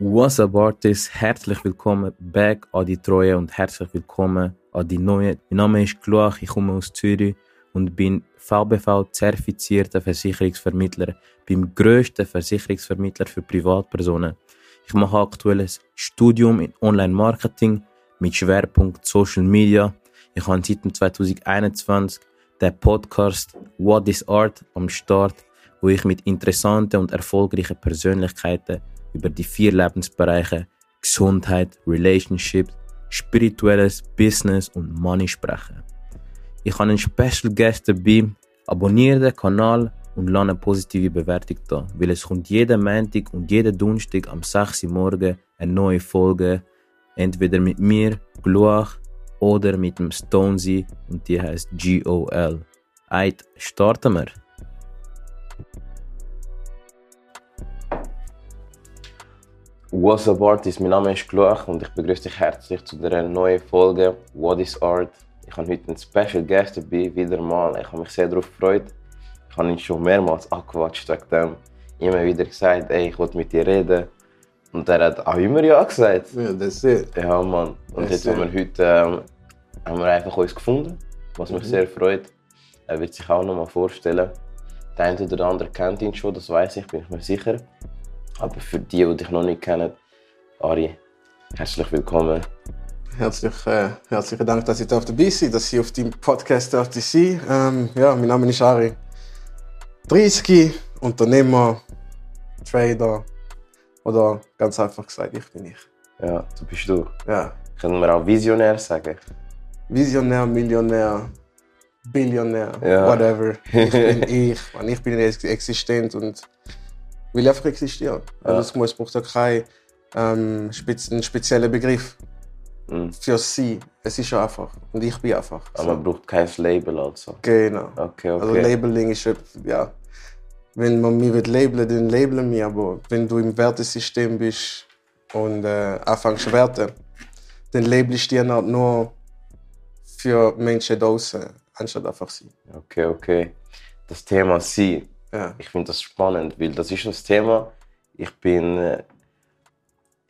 What's up Artists? Herzlich willkommen back an die Treue und herzlich willkommen an die neue. Mein Name ist Kluach, ich komme aus Zürich und bin VBV-zertifizierter Versicherungsvermittler beim grössten Versicherungsvermittler für Privatpersonen. Ich mache aktuell ein Studium in Online-Marketing mit Schwerpunkt Social Media. Ich habe seit 2021 den Podcast What is Art am Start, wo ich mit interessanten und erfolgreichen Persönlichkeiten über die vier Lebensbereiche Gesundheit, Relationships, spirituelles, Business und Money sprechen. Ich habe einen Special Guest dabei. Abonniere den Kanal und lasse eine positive Bewertung da, weil es kommt jeden Montag und jeden Donnerstag am 6 Uhr morgen eine neue Folge, entweder mit mir, Gluach, oder mit dem Stonesy und die heißt GOL. Eit, starten wir! What's up Artist, mein Name ist Gluach und ich begrüße dich herzlich zu einer neuen Folge What is Art. Ich habe heute einen Special Guest dabei, wieder mal. Ich habe mich sehr darauf gefreut. Ich habe ihn schon mehrmals angequatscht wegen dem. Immer wieder gesagt, ey, ich will mit dir reden. Und er hat auch immer ja gesagt. Ja, das ist. Ja, Mann. Und jetzt haben wir heute ähm, haben wir einfach uns gefunden, was mich sehr freut. Er wird sich auch noch mal vorstellen. Der eine oder andere kennt ihn schon, das weiß ich, bin ich mir sicher. Aber für die, die dich noch nicht kennen, Ari, herzlich willkommen. Herzlich, äh, herzlichen Dank, dass ich da dabei sein dass ich auf deinem Podcast darf sein ähm, Ja, mein Name ist Ari. 30, Unternehmer, Trader oder ganz einfach gesagt, ich bin ich. Ja, du bist du. Ja. Können wir auch Visionär sagen? Visionär, Millionär, Billionär, Ja. whatever. Ich bin ich. Man, ich bin ex- existent und will einfach existieren. Also es, muss, es braucht ja keinen ähm, spez einen speziellen Begriff Mhm. für sie. Es ist einfach. Und ich bin einfach. Aber man braucht kein Label also. Genau. Okay, Also okay. Labeling ist ja. Wenn man mich will labeln, dann labeln mich. Aber wenn du im Wertesystem bist und äh, anfängst zu werten, dann labelst du dich halt nur für Menschen draußen, anstatt einfach sie. okay, okay. Das Thema Sie, Ja. ich finde das spannend, weil das ist das Thema, ich bin äh,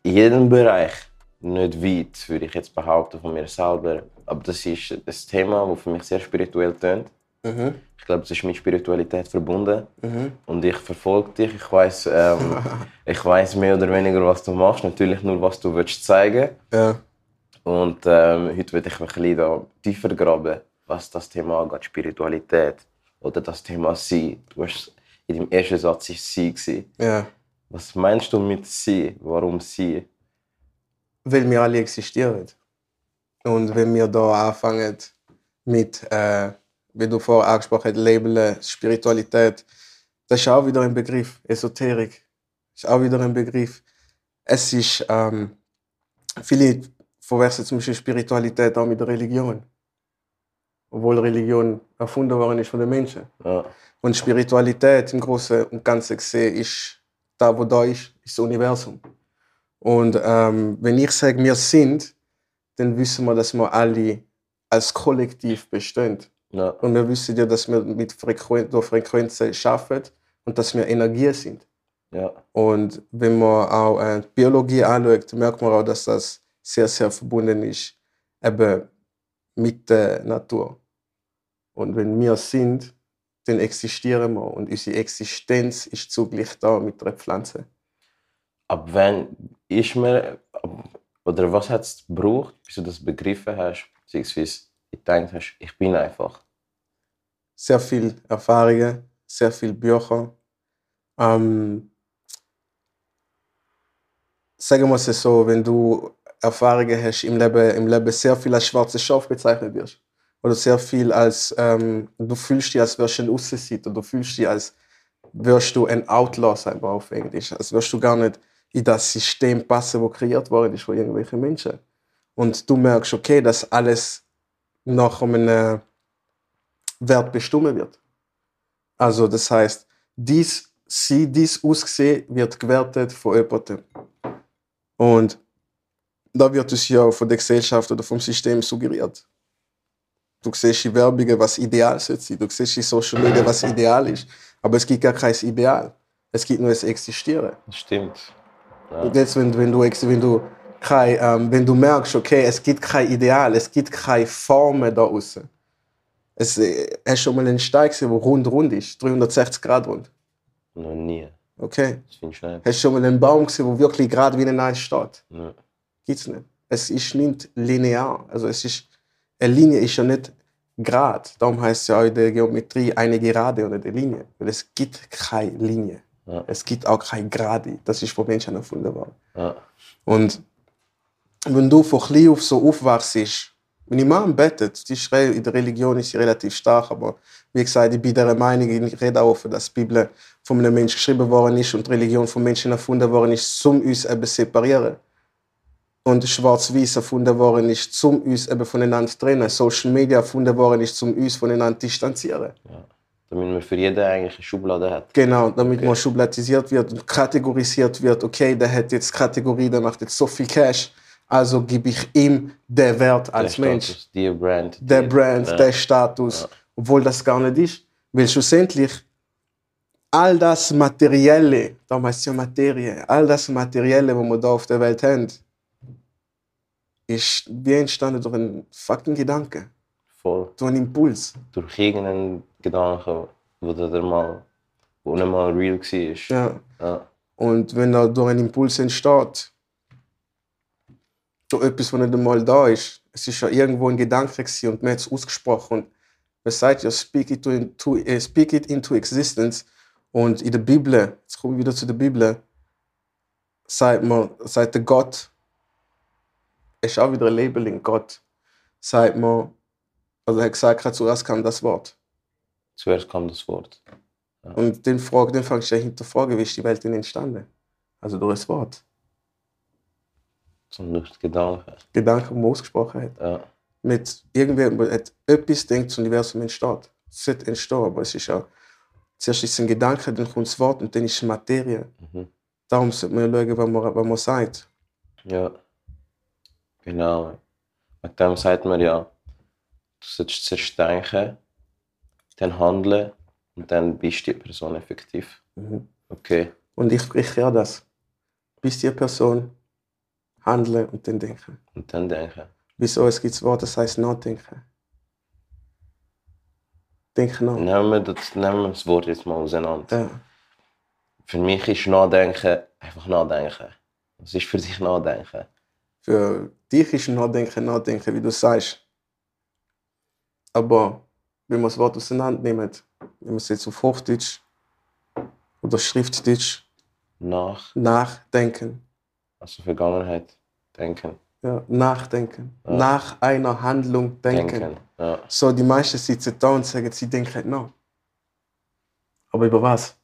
in jedem Bereich nicht weit, würde ich jetzt behaupten von mir selber. Aber das ist ein Thema, das für mich sehr spirituell tönt. Mhm. Ich glaube, es ist mit Spiritualität verbunden. Mhm. Und ich verfolge dich. Ich weiß, ähm, ich weiß mehr oder weniger, was du machst. Natürlich nur, was du willst zeigen. Ja. Und ähm, heute will ich ein bisschen da tiefer graben, was das Thema angeht, Spiritualität oder das Thema Sein. Du hast in deinem ersten Satz ist Sie gewesen. ja. Was meinst du mit Sie? Warum Sie? Weil wir alle existieren. Und wenn wir da anfangen mit, äh, wie du vorher angesprochen hast, Labeln, Spiritualität, das ist auch wieder ein Begriff. Esoterik ist auch wieder ein Begriff. Es ist, ähm, viele verwechseln zum Beispiel Spiritualität auch mit Religion. Obwohl Religion erfunden worden ist von den Menschen. Ja, Und Spiritualität im Großen und Ganzen gesehen ist, da wo da ist, ist das Universum. Und ähm, wenn ich sage, wir sind, dann wissen wir, dass wir alle als Kollektiv bestehen. ja, Und wir wissen ja, dass wir mit Frequen durch Frequenzen schaffen und dass wir Energie sind. ja, Und wenn man auch äh, Biologie anschaut, merkt man auch, dass das sehr, sehr verbunden ist eben mit der Natur. Und wenn wir sind, dann existieren wir und unsere Existenz ist zugleich da mit der Pflanze. Ab wann ist man, oder was hat es gebraucht, bis du das begriffen hast, beziehungsweise gedacht hast, ich bin einfach. Sehr viel Erfahrungen, sehr viel Bücher. Ähm, sagen wir es so, wenn du Erfahrungen hast im Leben, im Leben sehr viel als schwarzes Schaf bezeichnet wirst. Oder sehr viel als, ähm, du fühlst dich, als wärst du ein Außenseiter. Du fühlst dich, als wärst du ein Outlaw, wir auf Englisch. Als wärst du gar nicht in das System passen, das kreiert worden ist von irgendwelchen Menschen. Und du merkst, okay, dass alles nach einem Wert bestimmt wird. Also das heißt, dies, sie, dies Aussehen wird gewertet von jemandem. Und da wird es ja von der Gesellschaft oder vom System suggeriert. Du siehst in Werbungen, was ideal sein. Du siehst in Social Media, was ideal ist. Aber es gibt gar kein Ideal. Es gibt nur das Existieren. Das stimmt. Und jetzt, wenn, wenn, du, wenn, du kein, ähm, wenn du merkst, okay, es gibt kein Ideal, es gibt keine Formen da außen. Es, äh, hast schon mal einen Stein gesehen, der rund rund ist, 360 Grad rund? Noch nie. Okay. Das finde ich. Hast schon mal einen Baum gesehen, der wirklich gerade wie ein Eis steht? Ja. Gibt's nicht. Es ist nicht linear. Also es ist, eine Linie ist ja nicht gerade. Darum heißt es ja auch in der Geometrie eine Gerade oder eine Linie. Weil es gibt keine Linie. Ja. Es gibt auch keine Gerade. Das ist von Menschen erfunden worden. Ja. Und wenn du von klein auf so aufwachst, meine Mom betet, die ist re- in der Religion ist sie relativ stark, aber wie gesagt, ich bin der Meinung, ich rede auch, dass die Bibel von einem Menschen geschrieben worden ist und die Religion von Menschen erfunden worden ist, um uns eben zu separieren. Und Schwarz-Weiß erfunden worden ist, um uns eben voneinander zu trennen. Social Media erfunden worden ist, um uns voneinander zu distanzieren. Damit man für jeden eigentlich eine Schublade hat. Genau, damit man schubladisiert wird und kategorisiert wird. Okay, der hat jetzt Kategorie, der macht jetzt so viel Cash, also gebe ich ihm den Wert als der Mensch, Status, die Brand. der die- Brand, ja. der Status, obwohl das gar nicht ist. Weil schlussendlich all das Materielle, es ja Materie, all das Materielle, was wir da auf der Welt haben, ist wie entstanden durch einen fucking Gedanke, Voll. durch einen Impuls. Durch irgendeinen Gedanken, wo der mal, wo nicht mal real war. Ja. Ja. Und wenn da durch einen Impuls entsteht, durch etwas, was nicht einmal da ist, es ist ja irgendwo ein Gedanke und man hat es ausgesprochen. Und man sagt ja, speak it, into, äh, speak it into existence. Und in der Bibel, jetzt komme ich wieder zu der Bibel, sagt man, sagt der Gott, ist auch wieder ein Labeling, Gott, sagt man, also er hat gesagt, zuerst kam das Wort. Zuerst kam das Wort. Und den, Frage, den fangst du ja hinterfragen, wie ist die Welt denn entstanden? Also durch das Wort. Sondern durch Gedanken. Gedanken, die man ausgesprochen hat. Ja. Mit irgendwer hat etwas denkt, das Universum entsteht. Es sollte entstehen, aber es ist ja. Zuerst ist es ein Gedanke, dann kommt das Wort und dann ist es Materie. Mhm. Darum sollte man ja schauen, was man, was man sagt. Ja. Genau. Mit dem sagt man ja, du sollst zuerst denken, dann handeln und dann bist du die Person effektiv. Mhm. Okay. Und ich, ich kehre das. Bis die Person handeln und dann denken. Und dann denken. Wieso? Es gibt das Wort, das heißt nachdenken. Denken nach. Nehmen wir das, nehmen wir das Wort jetzt mal auseinander. Ja. Für mich ist Nachdenken einfach Nachdenken. Was ist für dich Nachdenken? Für dich ist Nachdenken, Nachdenken, wie du sagst. Aber wenn man das Wort auseinander nimmt, wenn man es jetzt auf Hochdeutsch oder Schriftdeutsch Nach, nachdenken, also Vergangenheit, denken, ja, nachdenken, Ja. nach einer Handlung denken. denken. Ja. So, die meisten sitzen da und sagen, sie denken nach. Aber über was?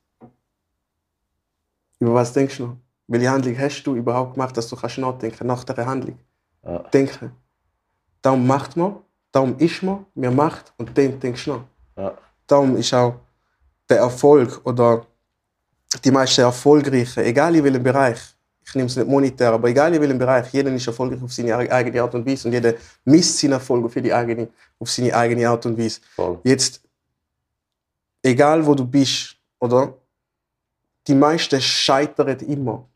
Über was denkst du noch? Welche Handlung hast du überhaupt gemacht, dass du kannst nachdenken nach der Handlung? Ja. Denken. Darum macht man, darum ist man, man macht und dann denkst du nach. Ja. Darum ist auch der Erfolg oder die meisten Erfolgreichen, egal in welchem Bereich, ich nehme es nicht monetär, aber egal in welchem Bereich, jeder ist erfolgreich auf seine eigene Art und Weise und jeder misst seinen Erfolg auf, die eigene, auf seine eigene Art und Weise. Voll. Jetzt, egal wo du bist, oder? Die meisten scheitern immer.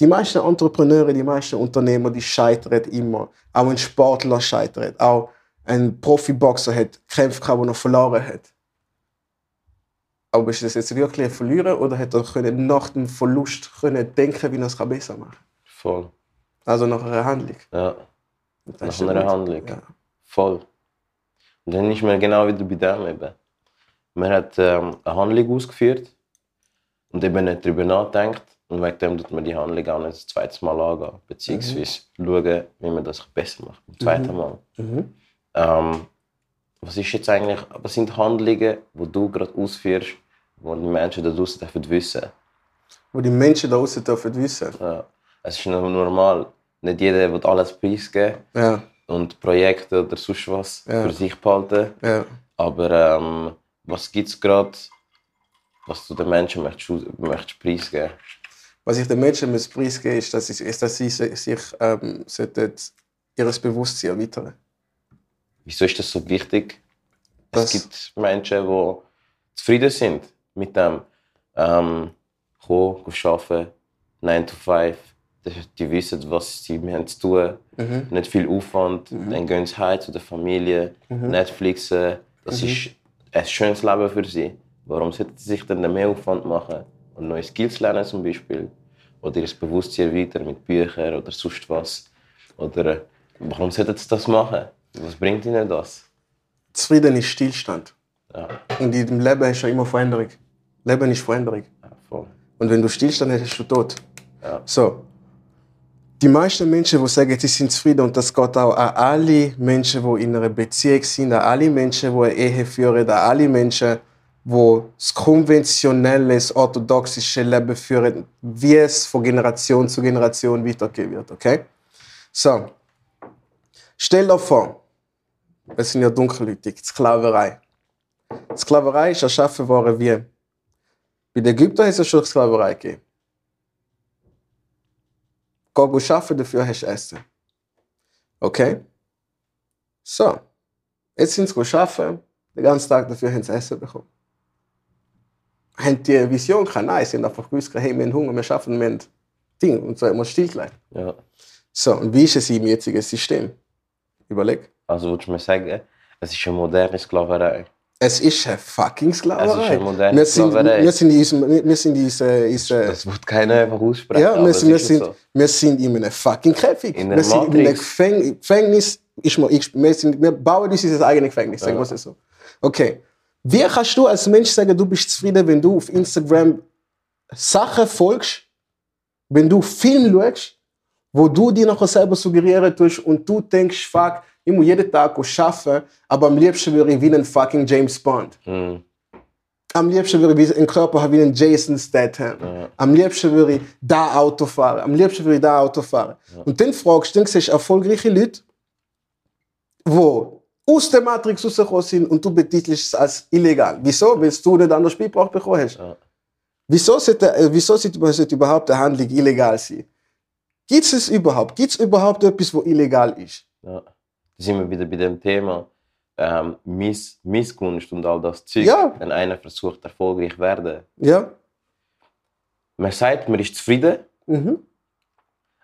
Die meisten Entrepreneure, die meisten Unternehmer, die scheitern immer. Auch ein Sportler scheitert. Auch ein Profiboxer hat Kämpfe gehabt, die er verloren hat. Aber ist das jetzt wirklich ein Verlierer oder hat er können nach dem Verlust können denken, wie er es besser machen kann? Voll. Also nach einer Handlung. Ja. Nach einer. Handlung. Ja. Voll. Und dann ist man genau wieder bei dem eben. Man hat ähm, eine Handlung ausgeführt und eben nicht darüber nachdenkt und wegen dem tut man die Handlung auch nicht das zweite Mal angehen, beziehungsweise schauen, wie man das besser macht beim zweiten Mal. Mhm. Ähm, was ist jetzt eigentlich, was sind Handlungen, die du gerade ausführst, die die Menschen da draußen dürfen wissen? Wo die Menschen da draußen dürfen wissen. Ja. Es ist noch normal, nicht jeder will alles preisgeben Ja, und Projekte oder sonst was Ja. für sich behalten. ja. Aber ähm, was gibt es gerade, was du den Menschen möchtest, möchtest preisgeben? Was ich den Menschen muss preisgeben ist, dass, ist, dass sie sich ähm, sollten ihres Bewusstsein erweitern. Wieso ist das so wichtig? Das- Es gibt Menschen, die zufrieden sind mit dem ähm, kommen, arbeiten, 9 to 5. Die, wissen, was sie haben zu tun. Mhm. Nicht viel Aufwand. Dann gehen sie heim zu der Familie, Netflixen. Das ist ein schönes Leben für sie. Warum sollten sie sich dann mehr Aufwand machen und neue Skills lernen zum Beispiel? Oder ihr Bewusstsein erweitern mit Büchern oder sonst was? Oder äh, warum sollten sie das machen? Was bringt ihnen das? Zufrieden ist Stillstand. Ja, Und in dem Leben du ja immer Veränderung. Leben ist Veränderung. ja, voll. Und wenn du Stillstand hast, hast du tot. Ja. So. Die meisten Menschen, die sagen, sie sind zufrieden, und das geht auch an alle Menschen, die in einer Beziehung sind, an alle Menschen, die eine Ehe führen, an alle Menschen, die das konventionelle, das orthodoxische Leben führen, wie es von Generation zu Generation weitergehen wird. Okay? So. Stell dir vor, es sind ja dunkelhäutig, die Sklaverei. Sklaverei ist erschaffen worden wie bei den Ägyptern hat es schon Sklaverei gegeben. Geh arbeiten, dafür hast du Essen. Okay? So. Jetzt sind sie arbeiten, den ganzen Tag dafür haben sie Essen bekommen. Haben die Vision gehabt? Nein, sie haben einfach gewusst, hey, wir haben Hunger, wir schaffen, wir haben Ding. Und so wir stillgelegt. Ja. So, und wie ist es im jetzigen System? Überleg. Also würdest du mir sagen, es ist eine moderne Sklaverei? Es ist eine fucking Sklaverei. Es ist eine moderne wir sind, Sklaverei. Wir sind in diesem, wir sind in diesem Das wird keiner einfach aussprechen. Ja, wir, sind, wir, ist sind, so. wir sind in einem fucking Käfig. In wir sind in einem Matrix. Gefäng Gefängnis. Ich, mal- ich, wir, sind, wir bauen uns unser eigenes Gefängnis, sagen wir es so. Okay. Wie kannst du als Mensch sagen, du bist zufrieden, wenn du auf Instagram Sachen folgst, wenn du Film schaust, wo du dir noch selber suggerieren tust und du denkst, fuck, ich muss jeden Tag arbeiten, aber am liebsten würde ich wie ein fucking James Bond. Mhm. Am liebsten würde ich einen Körper haben wie einen Jason Statham. Am liebsten würde ich da Auto fahren. Am liebsten würde ich da Auto fahren. Und dann fragst du, dann siehst du erfolgreiche Leute, die aus der Matrix rausgekommen sind und du betitelst es als illegal. Wieso? Weil du nicht anders beigebracht bekommen hast. Ja. Wieso sollte, äh, wieso sollte überhaupt eine Handlung illegal sein? Gibt es überhaupt? Gibt es überhaupt etwas, was illegal ist? Ja. Da sind wir wieder bei dem Thema ähm, Miss, Missgunst und all das Zeug. Ja. Wenn einer versucht, erfolgreich zu werden. Ja? Man sagt, man ist zufrieden, Mhm.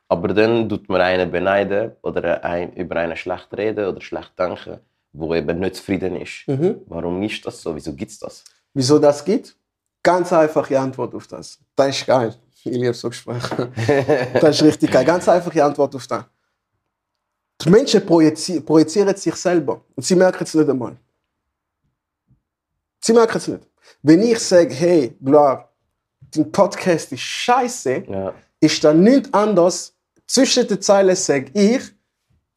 aber dann tut man einen beneiden oder ein, über einen schlecht reden oder schlecht denken, wo eben nicht zufrieden ist. Mhm. Warum ist das so? Wieso gibt es das? Wieso das gibt? Ganz einfache Antwort auf das. Das ist geil. Ich liebe so Gespräche. das ist richtig geil. Ganz einfache Antwort auf das. Die Menschen projizi projizieren sich selber und sie merken es nicht einmal. Sie merken es nicht. Wenn ich sage, hey, Gloire, dein Podcast ist scheiße, Ja. ist da nichts anderes. Zwischen den Zeilen sage ich,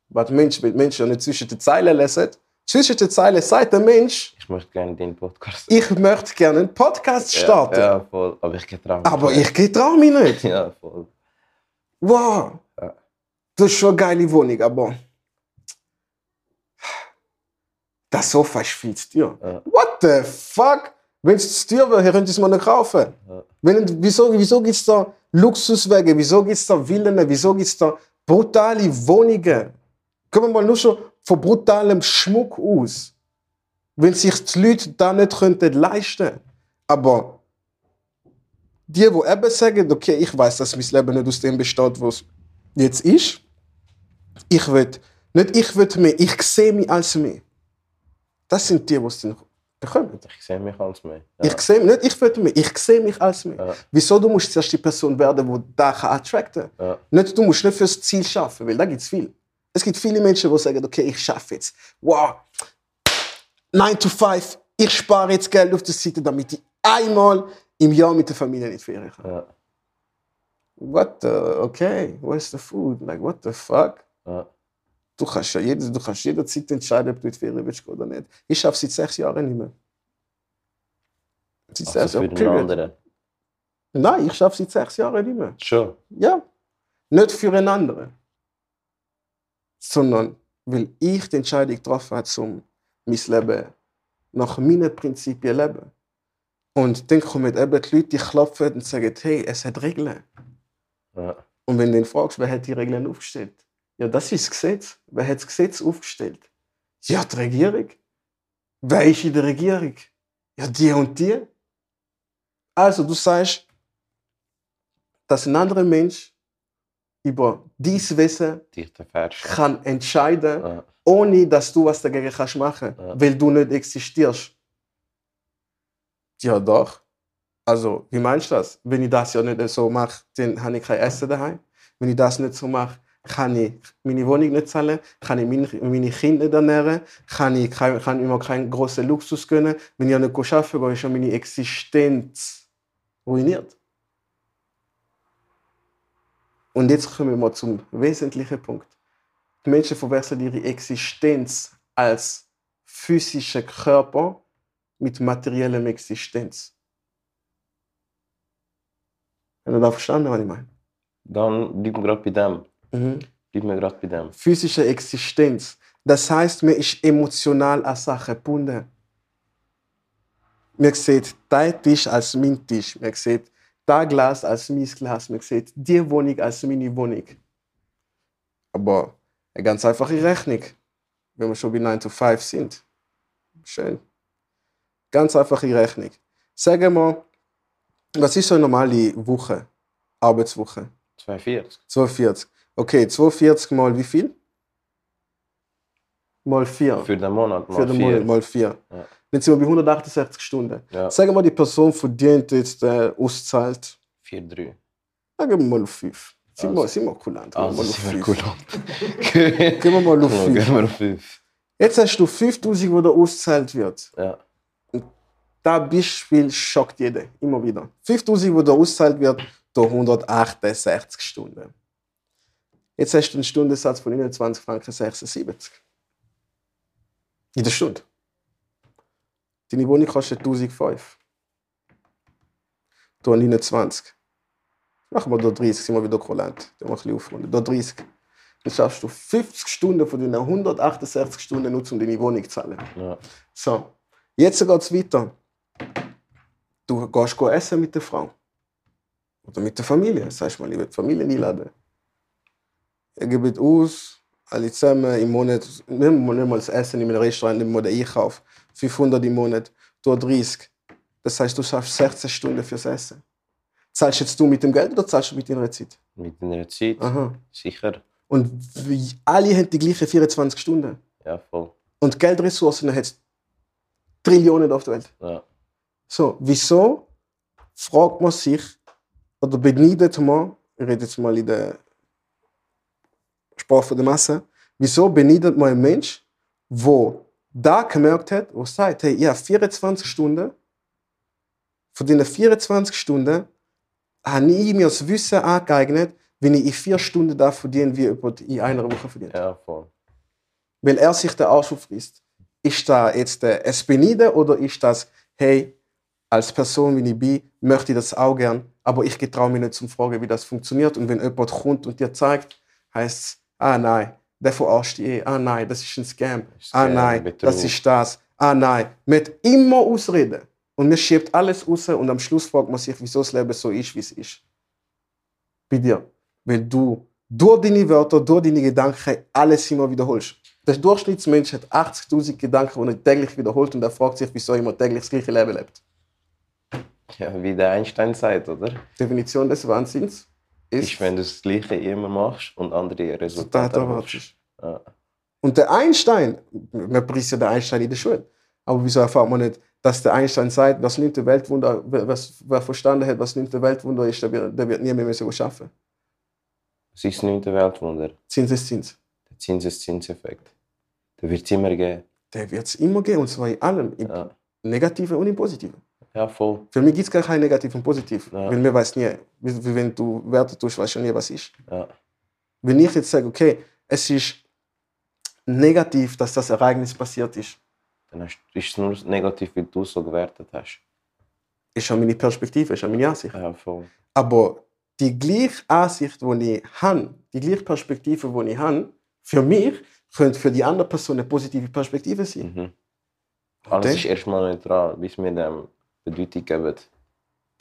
was Menschen Menschen nicht zwischen den Zeilen lesen, zwischen den Zeilen sagt der Mensch, Ich möchte gerne den Podcast ich möchte gerne einen Podcast starten. Ja, ja, voll. Aber ich getraue mich Aber nicht. ich traue mich nicht. Ja, voll. Wow. Ja. Das ist schon eine geile Wohnung, aber das Sofa ist viel zu teuer. Ja. What the fuck? Wenn es zu teuer wäre, könnt ihr es mal nicht kaufen. Wenn, wieso wieso gibt es da Luxuswege? Wieso gibt es da Villen? Wieso gibt es da brutale Wohnungen? Kommen wir mal nur schon von brutalem Schmuck aus. Wenn sich die Leute da nicht könnten leisten Aber die, die eben sagen, okay, ich weiß, dass mein Leben nicht aus dem besteht, was jetzt ist. Ich will, nicht ich will mehr, ich sehe mich als mehr. Das sind die, die es dann bekommen. Ich sehe mich als mehr. Ja. Ich sehe nicht, ich will mehr, ich sehe mich als mehr. Ja. Wieso du musst zuerst die Person werden, die da kann attracten Ja. Nicht, du musst nicht fürs Ziel schaffen, weil da gibt es viel. Es gibt viele Menschen, die sagen, okay, ich schaffe jetzt. Wow, 9 to 5, ich spare jetzt Geld auf der Seite, damit ich einmal im Jahr mit der Familie in Ferien kann. Ja. What the, okay, where's the food? Like, what the fuck? Ja. Du kannst ja jede, du kannst jederzeit entscheiden, ob du in die Ferien willst oder nicht. Ich schaffe seit sechs Jahren nicht mehr. Seit Also sechs für Jahren, period. anderen. Nein, ich schaffe seit sechs Jahren nicht mehr. Schon. Ja. Nicht für einen anderen. Sondern weil ich die Entscheidung getroffen habe, um mein Leben nach meinen Prinzipien zu leben. Und dann kommen eben die Leute, die klopfen und sagen, hey, es hat Regeln. Ja. Und wenn du dann fragst, wer hat die Regeln aufgestellt? Ja, das ist das Gesetz. Wer hat das Gesetz aufgestellt? Ja, die Regierung. Wer ist in der Regierung? Ja, die und die. Also, du sagst, dass ein anderer Mensch über dies Wissen kann entscheiden, Ja. ohne dass du was dagegen kannst machen, Ja. weil du nicht existierst. Ja, doch. Also, wie meinst du das? Wenn ich das ja nicht so mache, dann habe ich kein Essen daheim. Wenn ich das nicht so mache, kann ich meine Wohnung nicht zahlen, kann ich meine, meine Kinder nicht ernähren, kann ich, kann ich mir keinen großen Luxus gönnen. Wenn ich nicht arbeiten gehe, ist meine Existenz ruiniert. Und jetzt kommen wir mal zum wesentlichen Punkt. Die Menschen verwechseln ihre Existenz als physischen Körper mit materiellem Existenz. Hast du da verstanden, was ich meine? Dann bleib mir gerade bei dem. Mhm. Bleib mir gerade bei dem. Physische Existenz. Das heißt, man ist emotional an Sachen gebunden. Man sieht dein Tisch als mein Tisch. Man sieht das Glas als mein Glas. Man sieht die Wohnung als meine Wohnung. Aber eine ganz einfache Rechnung, wenn wir schon bei 9 to 5 sind. Schön. Ganz einfache Rechnung. Sagen wir, was ist so eine normale Woche? Arbeitswoche? 42. 240. Okay, 240 mal wie viel? Mal 4. Für den Monat mal Für den vier. Monat mal 4. Ja. Dann sind wir bei 168 Stunden. Ja. Sagen wir, die Person verdient jetzt äh, auszahlt. 4, 3. Sagen wir mal auf 5. Sind wir, Also. sind wir kulant. Gehen wir Also mal sind wir 5. cool. Gehen wir mal auf Gehen 5. wir auf 5. Jetzt hast du 5000, wo da auszahlt wird. Ja. Das Beispiel schockt jeden. Immer wieder. 5000, wo da auszahlt wird, da 168 Stunden. Jetzt hast du einen Stundensatz von 21 Franken 76. In der Stunde. Deine Wohnung kostet 1005. Da 29. Machen wir da 30, sind wir wieder kulant. Da machen wir ein bisschen aufrunden. Da 30. Dann schaffst du 50 Stunden von deinen 168 Stunden nur, um deine Wohnung zu zahlen. Ja. So, jetzt geht es weiter. Du gehst go essen mit der Frau. Oder mit der Familie. Sagst mal, ich will die Familie einladen. Ihr gebt aus, alle zusammen im Monat, nehmen wir mal das Essen in einem Restaurant, nehmen wir den Einkauf. 500 im Monat, du 30. Das heißt, du schaffst 16 Stunden fürs Essen. Zahlst jetzt du mit dem Geld oder zahlst du mit deiner Zeit? Mit einer Zeit. Aha. Sicher. Und alle haben die gleichen 24 Stunden. Ja, voll. Und Geldressourcen hat Trillionen auf der Welt. Ja. So, wieso fragt man sich oder beneidet man, ich rede jetzt mal in der Sprache der Masse, wieso beneidet man einen Mensch, wo da gemerkt hat, wo sagt, hey, ich habe 24 Stunden, von diesen 24 Stunden habe ich mir das Wissen angeeignet, wenn ich in vier Stunden da verdiene, wie jemand in einer Woche verdient Ja, voll. weil er sich den Arsch aufreißt. Ist da jetzt äh, es oder ist das, hey, als Person, wie ich bin, möchte ich das auch gern, aber ich getraue mich nicht zum Fragen, wie das funktioniert. Und wenn jemand kommt und dir zeigt, heißt es, ah nein, dich eh, ah nein, das ist ein Scam, ah Scam, nein, Betrug. das ist das, ah nein. Hat immer Ausreden. Und man schiebt alles raus und am Schluss fragt man sich, wieso das Leben so ist, wie es ist. Bei dir. Weil du durch deine Wörter, durch deine Gedanken alles immer wiederholst. Der Durchschnittsmensch hat 80.000 Gedanken, die er täglich wiederholt und er fragt sich, wieso er immer täglich das gleiche Leben lebt. Ja, wie der Einstein sagt, oder? Definition des Wahnsinns ist, wenn du das Gleiche immer machst und andere Resultat Resultate erwartest. erwartest. Ja. Und der Einstein, man preist ja den Einstein in der Schule, aber wieso erfahrt man nicht, dass der Einstein sagt, was nimmt der Weltwunder, wer, was, wer verstanden hat, was nimmt der Weltwunder ist, der wird, der wird nie mehr müssen arbeiten. Das ist das neunte Weltwunder. Zinseszins. Der Zinseszinseffekt. Der wird es immer geben. Der wird es immer geben, und zwar in allem, im Ja, Negativen und im Positiven. Ja voll. Für mich gibt es gar kein Negativ und Positiv, Ja. weil mir weiß nie, wie, wenn du Werte tust, weißt du nie, was ist. Ja. Wenn ich jetzt sage, okay, es ist negativ, dass das Ereignis passiert ist, Dann ist es nur negativ, weil du es so gewertet hast. ist schon meine Perspektive, ist schon meine Ansicht. Ja, voll. Aber die gleiche Ansicht, die ich habe, die gleiche Perspektive, die ich habe, für mich, könnte für die andere Person eine positive Perspektive sein. Mhm. Alles ist erstmal neutral, bis wir dem Bedeutung geben.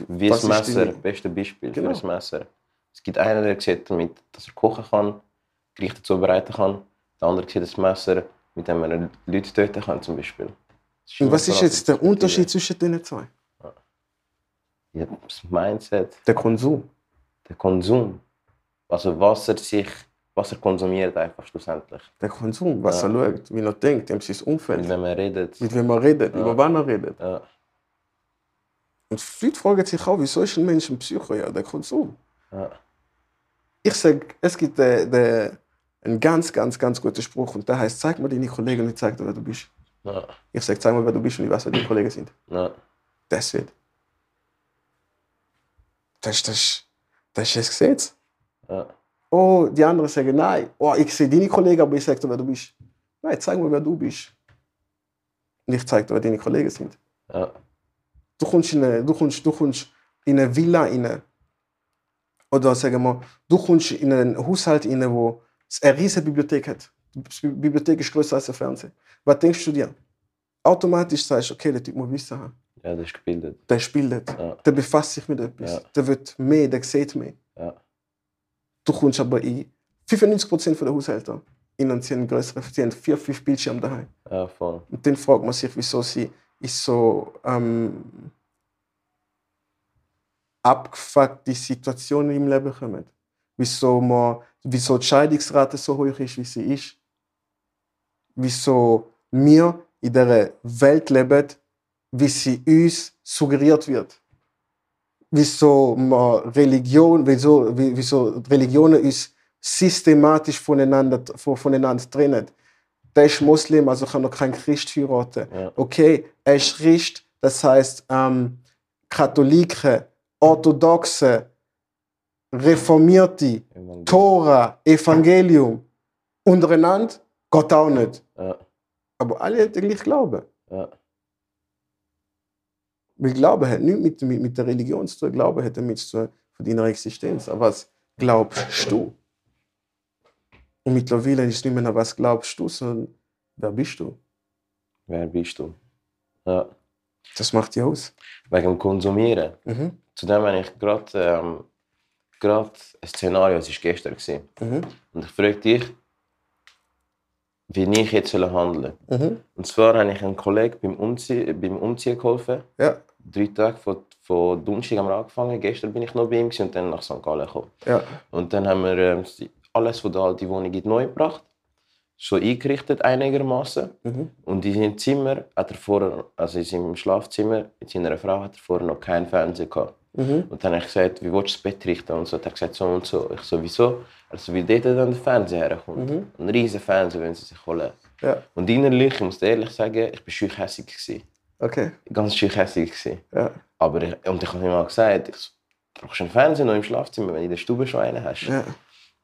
Wie das Messer, die- beste Beispiel Genau. für das Messer. Es gibt einen, der sieht damit, dass er kochen kann, Gerichte zubereiten kann. Der andere sieht das Messer, mit dem er Leute töten kann, zum Beispiel. Das Und was ist jetzt der. Unterschied zwischen den zwei? Ja, das Mindset, Der Konsum. der Konsum. Also was er sich, was er konsumiert einfach schlussendlich. Der Konsum, was Ja. er schaut, wie er denkt, dem sein Umfeld, Und wenn man redet, mit wem er redet, Ja. über wann er redet. ja, Und viele fragen sich auch, wieso ist ein Mensch ein Psycho? Ja, der Konsum. ja, Ich sage, es gibt äh, der, einen ganz, ganz, ganz guten Spruch und der heißt, zeig mir deine Kollegen und ich zeig dir, wer du bist. ja, Ich sage, zeig mir, wer du bist und ich weiß, wer deine Kollegen sind. ja, Das wird. Das, ist- das, das ist das Gesetz. ja, Oh, die anderen sagen, nein, oh, ich sehe deine Kollegen, aber ich sage dir, wer du bist. Nein, zeig mir, wer du bist. Und ich zeige dir, wer deine Kollegen sind. ja, Du kommst in eine, du kommst, du kommst in eine Villa rein. Oder sagen wir, du kommst in einen Haushalt rein, wo es eine riesige Bibliothek hat. Die Bibliothek ist größer als der Fernseher. Was denkst du dir? Automatisch sagst du, okay, der Typ muss Wissen haben. ja, das ist gebildet. Der spielt, Ja. der befasst sich mit etwas. Ja. Der wird mehr, der sieht mehr. Ja, Du kommst aber in 95% der Haushalte in sie haben größere, sie haben vier, fünf Bildschirme daheim. ja, voll. Und dann fragt man sich, wieso sie ist so ähm, abgefuckte Situationen im Leben kommen. Wieso, man, wieso die Scheidungsrate so hoch ist, wie sie ist. Wieso wir in dieser Welt leben, wie sie uns suggeriert wird. Wieso man Religion, wieso, wie- wieso Religionen uns systematisch voneinander, von- voneinander trennen. Der ist Muslim, also kann er kein Christ heiraten. Ja. Okay, er ist Christ, das heißt ähm, Katholiken, Orthodoxe, Reformierte, Tora, Evangelium untereinander geht auch nicht. Ja, Aber alle haben den gleichen Glauben. ja, Weil Glaube hat nichts mit, mit, mit der Religion zu tun. Glaube hat damit zu tun von deiner Existenz. Aber was glaubst du? Und mittlerweile ist nicht mehr, was glaubst du, sondern wer bist du? wer bist du? Ja, Das macht dich aus. wegen dem Konsumieren. Mhm. Zudem habe ich gerade ähm, gerade ein Szenario, es war gestern. Gewesen. Mhm. Und ich frage dich, wie ich jetzt handeln soll. Mhm. Und zwar habe ich einem Kollegen beim Umziehen, beim Umziehen geholfen. Ja, Drei Tage von, von Donnerstag haben wir angefangen. Gestern bin ich noch bei ihm und dann nach St. Gallen gekommen. ja. Und dann haben wir ähm, alles von der alten Wohnung die neue gebracht. So eingerichtet einigermaßen. Mhm. Und in seinem Zimmer hat er vorher, also in seinem Schlafzimmer mit seiner Frau hat er vorher noch keinen Fernseher gehabt. Mhm. Und dann habe ich gesagt, wie willst du das Bett richten? Und so hat er gesagt, so und so. Ich so, wieso? Also, weil dort dann der Fernseher herkommt. Mhm. Ein riesen Fernseher, wenn sie sich holen. Ja, Und innerlich, ich muss ehrlich sagen, ich war gewesen. okay. Ganz gewesen. Ja, Aber ich, und ich habe ihm mal gesagt, ich so, du brauchst einen Fernseher noch im Schlafzimmer, wenn du in der Stube schon einen hast. ja.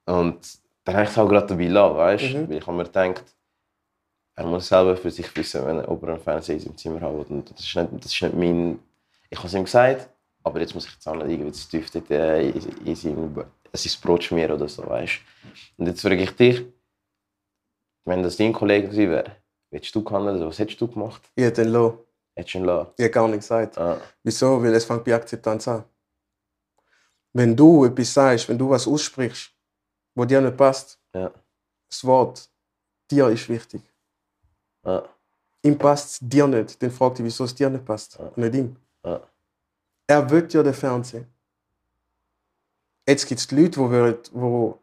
Und dann habe ich es auch gerade dabei gelassen, weißt du? Mhm. Weil ich habe mir gedacht, er muss selber für sich wissen, wenn er, ob er einen Fernseher in seinem Zimmer hat. Und das ist nicht, das ist nicht mein... Ich habe es ihm gesagt, aber jetzt muss ich jetzt auch nicht irgendwie zu tief dort, äh, in, in sein, in sein Brot schmieren oder so, weißt du? Und jetzt frage ich dich, wenn das dein Kollege gewesen wäre, hättest du gehandelt oder was hättest du gemacht? Ich hätte den Low. Hättest du ihn lassen? Ich habe gar nichts gesagt. Ah, Wieso? Weil es fängt bei Akzeptanz an. Wenn du etwas sagst, wenn du was aussprichst, wo dir nicht passt, ja. das Wort dir ist wichtig. Ah, Ihm passt es dir nicht, dann fragt dich, wieso es dir nicht passt. Ja. Nicht ihm. ah, Er will ja den Fernsehen. Jetzt gibt es Leute, die, wollen, wo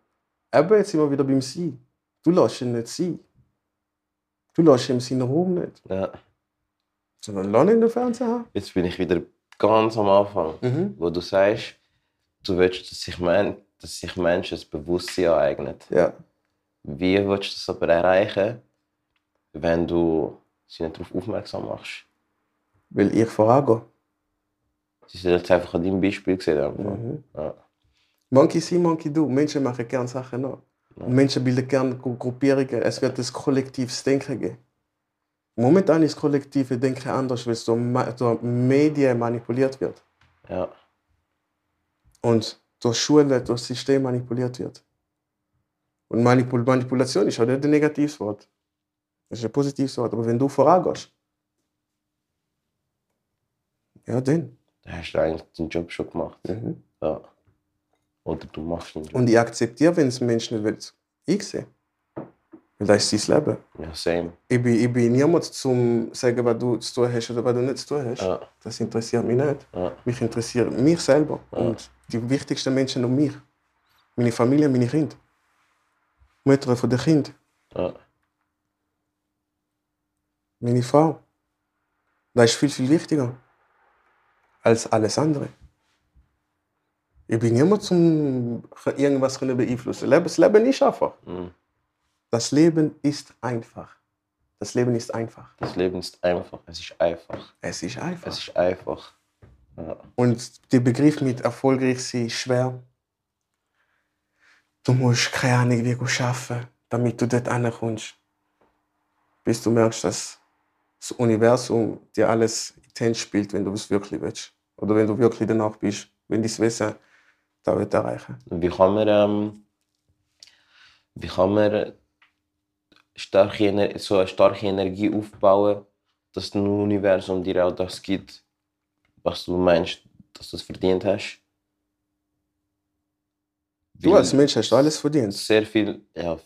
eben jetzt immer wieder beim Sein. Du lässt ihn nicht sein. Du lässt ihm seinen Raum nicht. ja. Sondern lass ihn den Fernseher haben. Jetzt bin ich wieder ganz am Anfang. Mhm. wo du sagst, du willst, dass sich, Men dass sich Menschen das Bewusstsein aneignen. Ja. Wie willst du das aber erreichen, wenn du sie nicht darauf aufmerksam machst? Weil ich vorangehe. Sie sind jetzt einfach an deinem Beispiel gesehen. Mhm. Ja. Monkey see, Monkey do. Menschen machen gerne Sachen nach. Und Menschen bilden gerne Gru- Gruppierungen. Es wird ein kollektives Denken geben. Momentan ist das kollektive Denken anders, weil es durch Medien manipuliert wird. Ja. Und durch Schulen, durch das System manipuliert wird. Und Manipul Manipulation ist auch nicht ein negatives Wort. Das ist ein positives Wort. Aber wenn du vorangehst, ja, dann. Dann hast du eigentlich deinen Job schon gemacht. Mhm. Ja. Oder du machst ihn. Und ich akzeptiere, wenn es Menschen nicht wollen. Ich sehe. Weil das ist sein Leben. Ja, same. Ich bin, ich bin niemand zum sagen, was du zu tun hast oder was du nicht zu tun hast. Ja, Das interessiert mich nicht. ja, Mich interessiert mich selber und die wichtigsten Menschen um mich. Meine Familie, meine Kinder. Mütter von den Kindern. ja. Meine Frau. Das ist viel, viel wichtiger als alles andere. Ich bin niemand zum irgendwas können beeinflussen. Das Leben ist einfach. Mhm. Das Leben ist einfach. Das Leben ist einfach. Das Leben ist einfach. Es ist einfach. Es ist einfach. Es ist einfach. Ja. Und der Begriff mit erfolgreich sein ist schwer. Du musst keine Ahnung, wie du arbeiten, damit du dort ankommst. Bis du merkst, dass das Universum dir alles in die Hände spielt, wenn du es wirklich willst. Oder wenn du wirklich danach bist, wenn dein Wesen da wird erreichen. Wie kann man, ähm, wie kann man starke, Ener- so eine starke Energie aufbauen, dass das Universum dir auch das gibt, was du meinst, dass du es verdient hast? Du als Mensch hast alles verdient. sehr viel, ja,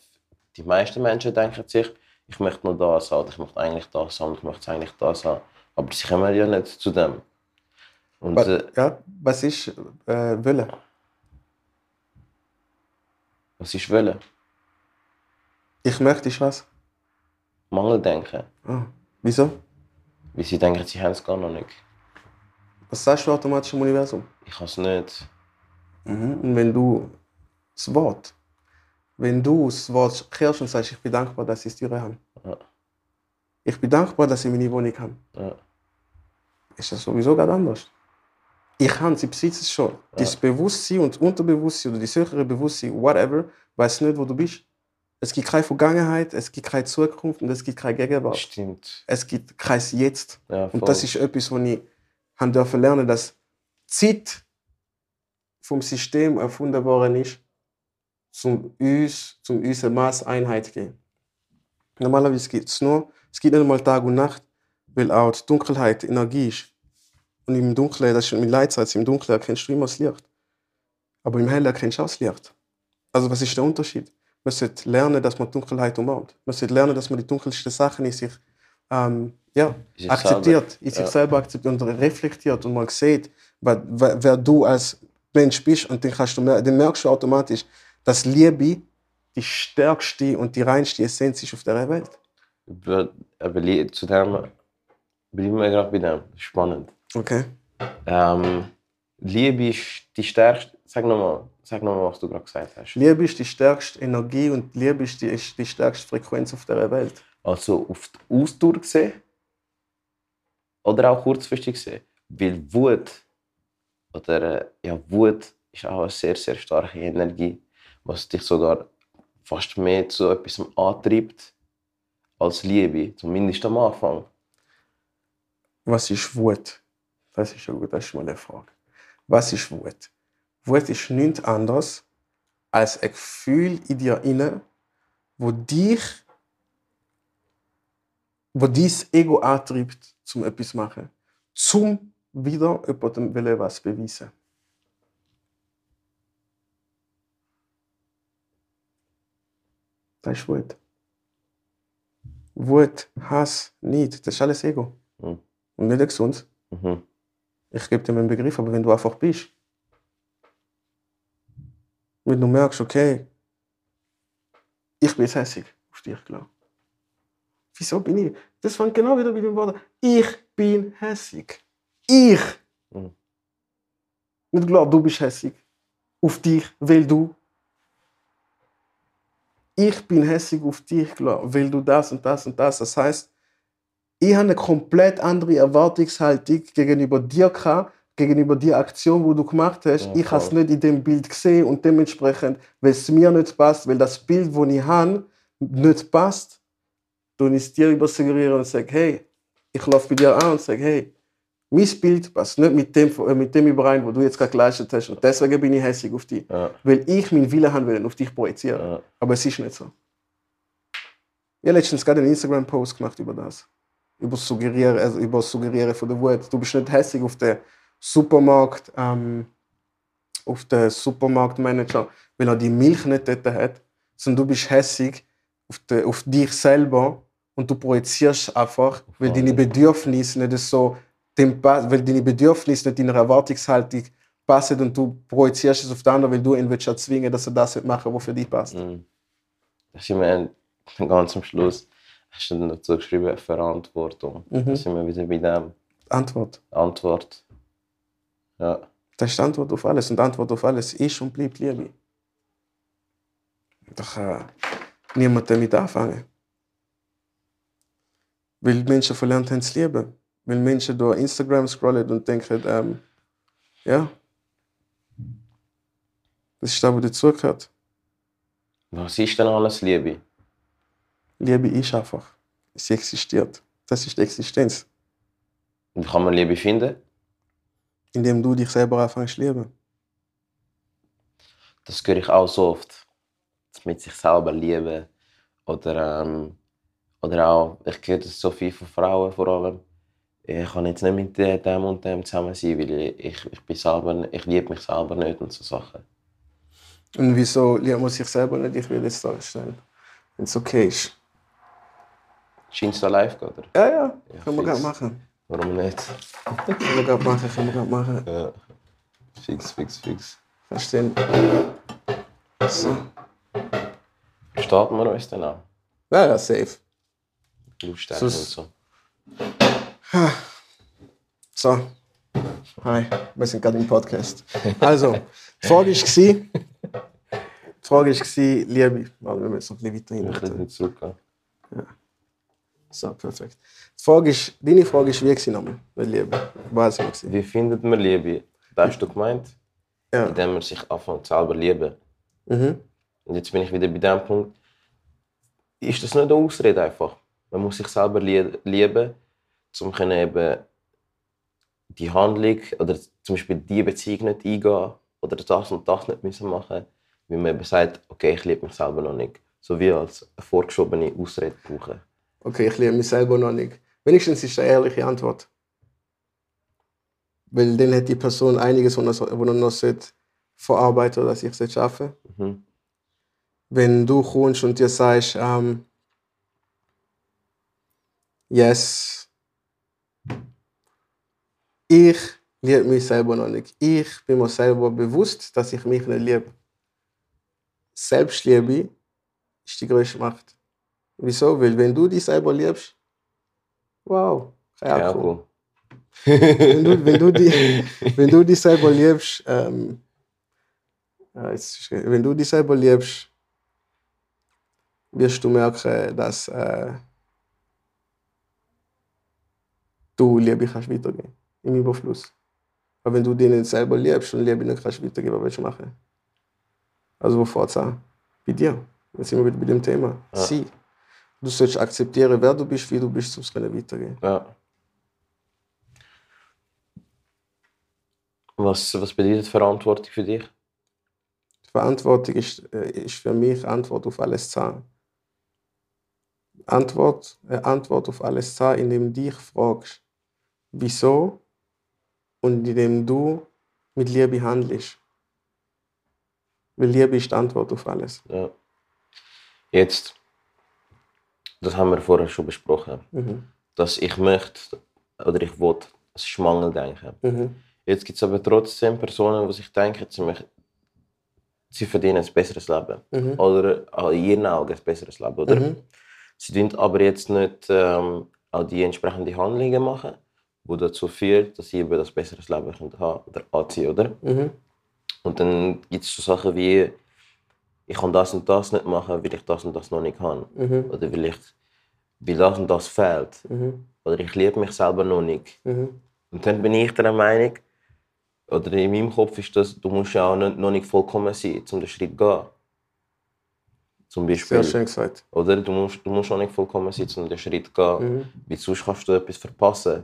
die meisten Menschen denken sich, ich möchte nur das haben, ich möchte eigentlich das haben, ich möchte eigentlich das haben. Aber sie kommen ja nicht zu dem. Und Was, äh, ja, was ist äh, Wille? was ist Wollen? Ich möchte ist was? Mangeldenken. Ah. Wieso? Weil sie denken, sie haben es gar noch nicht. Was sagst du automatisch im Universum? Ich habe es nicht. Mhm. Und wenn du das Wort, wenn du das Wort kehrst und sagst, ich bin dankbar, dass ich es dir habe. Ja. Ich bin dankbar, dass ich meine Wohnung habe. Ja. Ist das sowieso ganz anders. Ich habe sie besitze es schon. Das Bewusstsein und Unterbewusstsein oder das höhere Bewusstsein, whatever, weiß nicht, wo du bist. Es gibt keine Vergangenheit, es gibt keine Zukunft und es gibt keine Gegenwart. Stimmt. Es gibt kein Jetzt. Ja, Und das ist etwas, was ich haben dürfen lernen, dass Zeit vom System erfunden worden ist, zum uns, zum unserer Maßeinheit zu geben. Normalerweise gibt es nur, es gibt nicht einmal Tag und Nacht, weil auch die Dunkelheit Energie ist. Und im Dunkeln, das ist mit Leitzeit, im Dunkeln erkennst du immer das Licht. Aber im Hellen erkennst du auch das Licht. Also was ist der Unterschied? Man sollte lernen, dass man Dunkelheit umarmt. Man sollte lernen, dass man die dunkelsten Sachen in sich ähm, ja, In sich akzeptiert, selber. in sich Ja. selber akzeptiert und reflektiert und mal sieht, wer, wer, du als Mensch bist und dann, kannst du, dann merkst du automatisch, dass Liebe die stärkste und die reinste Essenz ist auf der Welt. Aber zu dem bleiben wir gerade bei dem. Spannend. Okay. Ähm, Liebe ist die stärkste. Sag nochmal, sag noch mal, was du gerade gesagt hast. Liebe ist die stärkste Energie und Liebe ist die, ist die stärkste Frequenz auf der Welt. Also auf die Ausdauer gesehen oder auch kurzfristig gesehen. Weil Wut oder ja, Wut ist auch eine sehr, sehr starke Energie, was dich sogar fast mehr zu etwas antreibt als Liebe, zumindest am Anfang. Was ist Wut? Das ist eine das ist mal eine Frage. Was ist Wut? Wut ist nichts anderes als ein Gefühl in dir inne, wo dich, wo dein Ego antreibt, zum etwas zu machen, zum wieder jemandem wollen was beweisen. Das ist Wut. Wut, Hass, Neid, das ist alles Ego. Mhm. Und nicht gesund. Mhm. Ich gebe dir einen Begriff, aber wenn du einfach bist, wenn du merkst, okay, ich bin jetzt hässig auf dich, klar. Wieso bin ich? Das fängt genau wieder mit dem Wort. an. Ich bin hässig. Ich. Mhm. Nicht klar, du bist hässig. Auf dich, weil du. Ich bin hässig auf dich, klar, weil du das und das und das. Das heißt, ich habe eine komplett andere Erwartungshaltung gegenüber dir gehabt, gegenüber der Aktion, die du gemacht hast. Ja, ich habe es nicht in dem Bild gesehen und dementsprechend, weil es mir nicht passt, weil das Bild, das ich habe, nicht passt, dann es dir übersuggerieren und sage, hey, ich laufe bei dir an und sage, hey, mein Bild passt nicht mit dem, äh, mit dem überein, was du jetzt gerade geleistet hast und deswegen bin ich hässlich auf dich. Ja, Weil ich meinen Willen haben will, auf dich projizieren. ja, Aber es ist nicht so. Ich habe letztens gerade einen Instagram-Post gemacht über das. Über das Suggerieren, also über das Suggerieren von der Wut. Du bist nicht hässlich auf den Supermarkt, ähm, auf den Supermarktmanager, weil er die Milch nicht dort hat, sondern du bist hässlich, auf, auf dich selber und du projizierst einfach, weil deine Bedürfnisse nicht so dem, weil deine Bedürfnisse nicht deiner Erwartungshaltung passen und du projizierst es auf den anderen, weil du ihn willst erzwingen, dass er das machen, was für dich passt. Mhm. Das sind wir ganz am Schluss. Hast du dann dazu geschrieben, Verantwortung. Mhm. Da sind wir wieder bei dem. Antwort. Antwort. Ja. Das ist die Antwort auf alles. Und die Antwort auf alles ist und bleibt Liebe. Da kann niemand damit anfangen. Weil Menschen verlernt haben zu lieben. Weil Menschen durch Instagram scrollen und denken, ähm, ja, das ist das, was dazugehört. Was ist denn alles Liebe? Liebe ist einfach. Sie existiert. Das ist die Existenz. Wie kann man Liebe finden? Indem du dich selber anfängst zu lieben. Das höre ich auch so oft. Das mit sich selber lieben. Oder, ähm, oder auch, ich höre das so viel von Frauen vor allem. Ich kann jetzt nicht mit dem und dem zusammen sein, weil ich, ich, bin selber, ich liebe mich selber nicht und so Sachen. Und wieso liebt man sich selber nicht? Ich will jetzt darstellen. Wenn es okay ist. Scheint es da live oder? Ja, ja, Ja, können wir gerade machen. Warum nicht? Können wir gerade machen, können wir gerade machen. Ja. Fix, fix, fix. Verstehen? So. Versteht man uns dann auch? Ja, ja, safe. Lautstärke und so. So. Hi, wir sind gerade im Podcast. Also, die Frage war, die Frage war, Liebe. Warte, wir müssen noch ein bisschen weiter Ich hin. nicht zurückgehen. So, perfekt. Wie war sie nochmal mit Liebe? Was? Wie findet man Liebe? Das hast du gemeint? Ja. Indem man sich anfängt selber lieben. Mhm. Und jetzt bin ich wieder bei dem Punkt. Ist das nicht eine Ausrede einfach? Man muss sich selber lie lieben, um eben die Handlung oder zum Beispiel die Beziehung nicht eingehen oder das und das nicht müssen machen, weil man eben sagt, okay, ich liebe mich selber noch nicht. So wie als eine vorgeschobene Ausrede brauchen. Okay, ich liebe mich selber noch nicht. Wenigstens ist eine ehrliche Antwort. Weil dann hat die Person einiges, was er noch sollte verarbeiten oder sich sollte schaffen Mhm. Wenn du kommst und dir sagst, ähm, yes, ich liebe mich selber noch nicht. Ich bin mir selber bewusst, dass ich mich nicht liebe. Selbstliebe ist die größte Macht. Wieso? Weil wenn du dich selber liebst, wow, Ja, cool. wenn, du, wenn, du die, wenn du dich selber liebst, ähm, ja, ist- wenn du dich selber liebst, wirst du merken, dass äh, du Liebe kannst weitergeben im Überfluss. Aber wenn du dich nicht selber liebst und Liebe nicht kannst weitergeben, was willst du machen? Also wo fährt's an? Bei dir. Jetzt sind wir wieder bei dem Thema. Ja. Sie. Du sollst akzeptieren, wer du bist, wie du bist, um es weitergehen. Ja. Was, was bedeutet Verantwortung für dich? Verantwortung ist, äh, ist für mich Antwort auf alles zu haben. Antwort, äh, Antwort auf alles zu haben, indem du dich fragst, wieso und indem du mit Liebe handelst. Weil Liebe ist die Antwort auf alles. Ja. Jetzt, das haben wir vorher schon besprochen, Mhm. dass ich möchte oder ich will, es ist Mangeldenken. Mhm. Jetzt gibt es aber trotzdem Personen, die sich denken, sie, möchten, sie verdienen ein besseres Leben. Mhm. Oder in ihren Augen ein besseres Leben. Oder? Mhm. Sie tun aber jetzt nicht ähm, auch die entsprechenden Handlungen machen, die dazu führen, dass sie eben das besseres Leben können haben oder anziehen, oder? Mhm. Und dann gibt es so Sachen wie, ich kann das und das nicht machen, weil ich das und das noch nicht kann. Mhm. Oder weil, ich, weil das und das fehlt. Mhm. Oder ich liebe mich selber noch nicht. Mhm. Und dann bin ich der Meinung, oder in meinem Kopf ist das, du musst ja auch nicht, noch nicht vollkommen sein, um den Schritt zu gehen. Zum Beispiel. Sehr schön gesagt. Oder du musst, du musst noch nicht vollkommen sein, um den Schritt zu gehen. Mhm. Weil sonst kannst du etwas verpassen.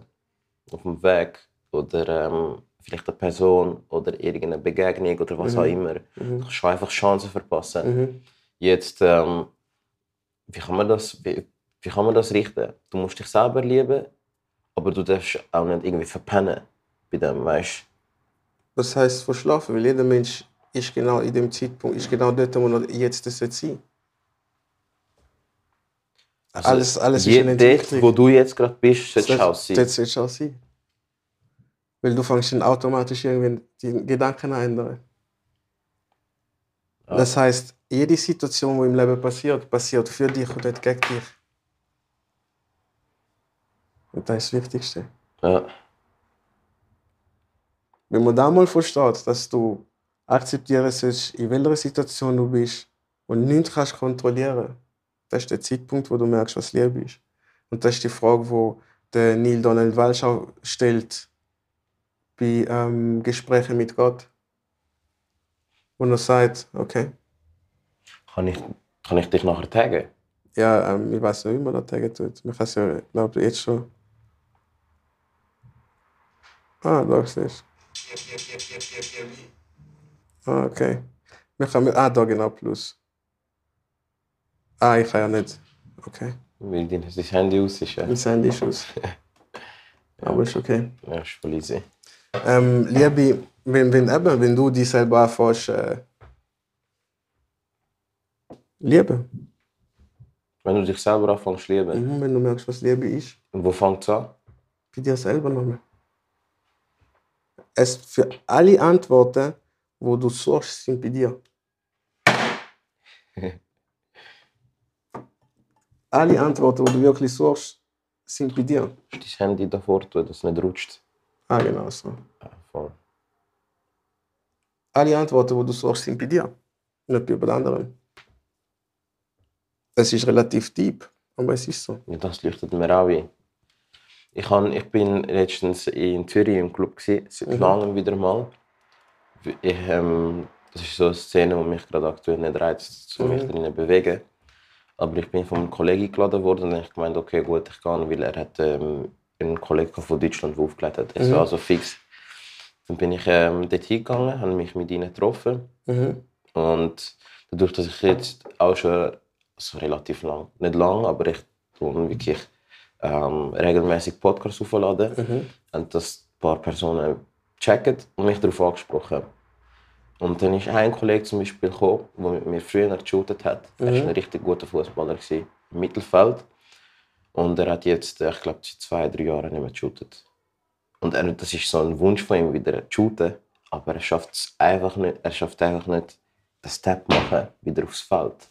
Auf dem Weg. Oder ähm, vielleicht eine Person oder irgendeine Begegnung oder was Mhm. auch immer. Du Mhm. kannst einfach Chancen verpassen. Mhm. Jetzt, ähm, wie, kann man das, wie, wie kann man das richten? Du musst dich selber lieben, aber du darfst auch nicht irgendwie verpennen bei dem, weißt Was heißt verschlafen? Weil jeder Mensch ist genau in dem Zeitpunkt, ist genau dort, wo er jetzt sein sollte. Also, alles, alles ist je- eine dort, wo du jetzt gerade bist, du auch sein. das sollst du auch sein. Weil du fängst dann automatisch irgendwie die Gedanken an ändern. Ja. Das heißt, jede Situation, die im Leben passiert, passiert für dich und nicht gegen dich. Und das ist das Wichtigste. Ja. Wenn man da mal versteht, dass du akzeptieren sollst, in welcher Situation du bist und nichts kannst kontrollieren, das ist der Zeitpunkt, wo du merkst, was Liebe ist. Und das ist die Frage, wo der Neil Donald Walsh auch stellt bei ähm, Gesprächen mit Gott. Wo er sagt, okay, Kann, ich, kann ich dich nachher taggen? ja, ähm, ich weiß nicht, wie man das sagen tut. Man kann es ja, glaube ich, jetzt schon. Ah, da siehst du. Ah, okay. Können mit, ah, da genau, plus. Ah, ich kann ja nicht. Okay. Weil dein Handy aus ist. Ja, Mein Handy ist aus. Aber ist okay. ja ist voll easy. Ähm, Liebe, wenn, wenn, eben, wenn du dich selber anfängst, äh, lieben. Wenn du dich selber anfängst zu lieben, Mhm, wenn du merkst, was Liebe ist. und wo fängt es an? bei dir selber nochmal. Es für alle Antworten, wo du suchst, sind bei dir. alle Antworten, wo du wirklich suchst, sind bei dir. Dein Handy davor tun, dass es nicht rutscht. Ah, genau so. Ja, voll. Alle Antworten, wo du suchst, sind bei dir. Nicht bei jemand anderem. Es ist relativ deep, aber es ist so. Ja, das leuchtet mir auch ein. Ich, han, ich bin letztens in Zürich im Club, gewesen, seit Mhm. langem wieder mal. Ich, ähm, das ist so eine Szene, die mich gerade aktuell nicht reizt, zu mich Mhm. drinnen zu bewegen. Aber ich bin von einem Kollegen eingeladen worden und ich gemeint, okay, gut, ich gehe, weil er hat ähm, einen Kollegen von Deutschland, der aufgelegt hat. Mhm. war also fix. Dann bin ich ähm, dort hingegangen, habe mich mit ihnen getroffen. Mhm. Und dadurch, dass ich jetzt auch schon also relativ lang, nicht lang, aber ich tue wirklich ähm, regelmäßig Podcasts aufladen, Mhm. haben das ein paar Personen gecheckt und mich darauf angesprochen. Und dann ist ein Kollege zum Beispiel gekommen, der mit mir früher geshootet hat. Er war Mhm. ein richtig guter Fußballer im Mittelfeld. Und er hat jetzt, äh, ich glaube, seit zwei, drei Jahren nicht mehr geshootet. Und er, das ist so ein Wunsch von ihm, wieder zu shooten. Aber er schafft es einfach nicht, er schafft einfach nicht, den Step machen, wieder aufs Feld.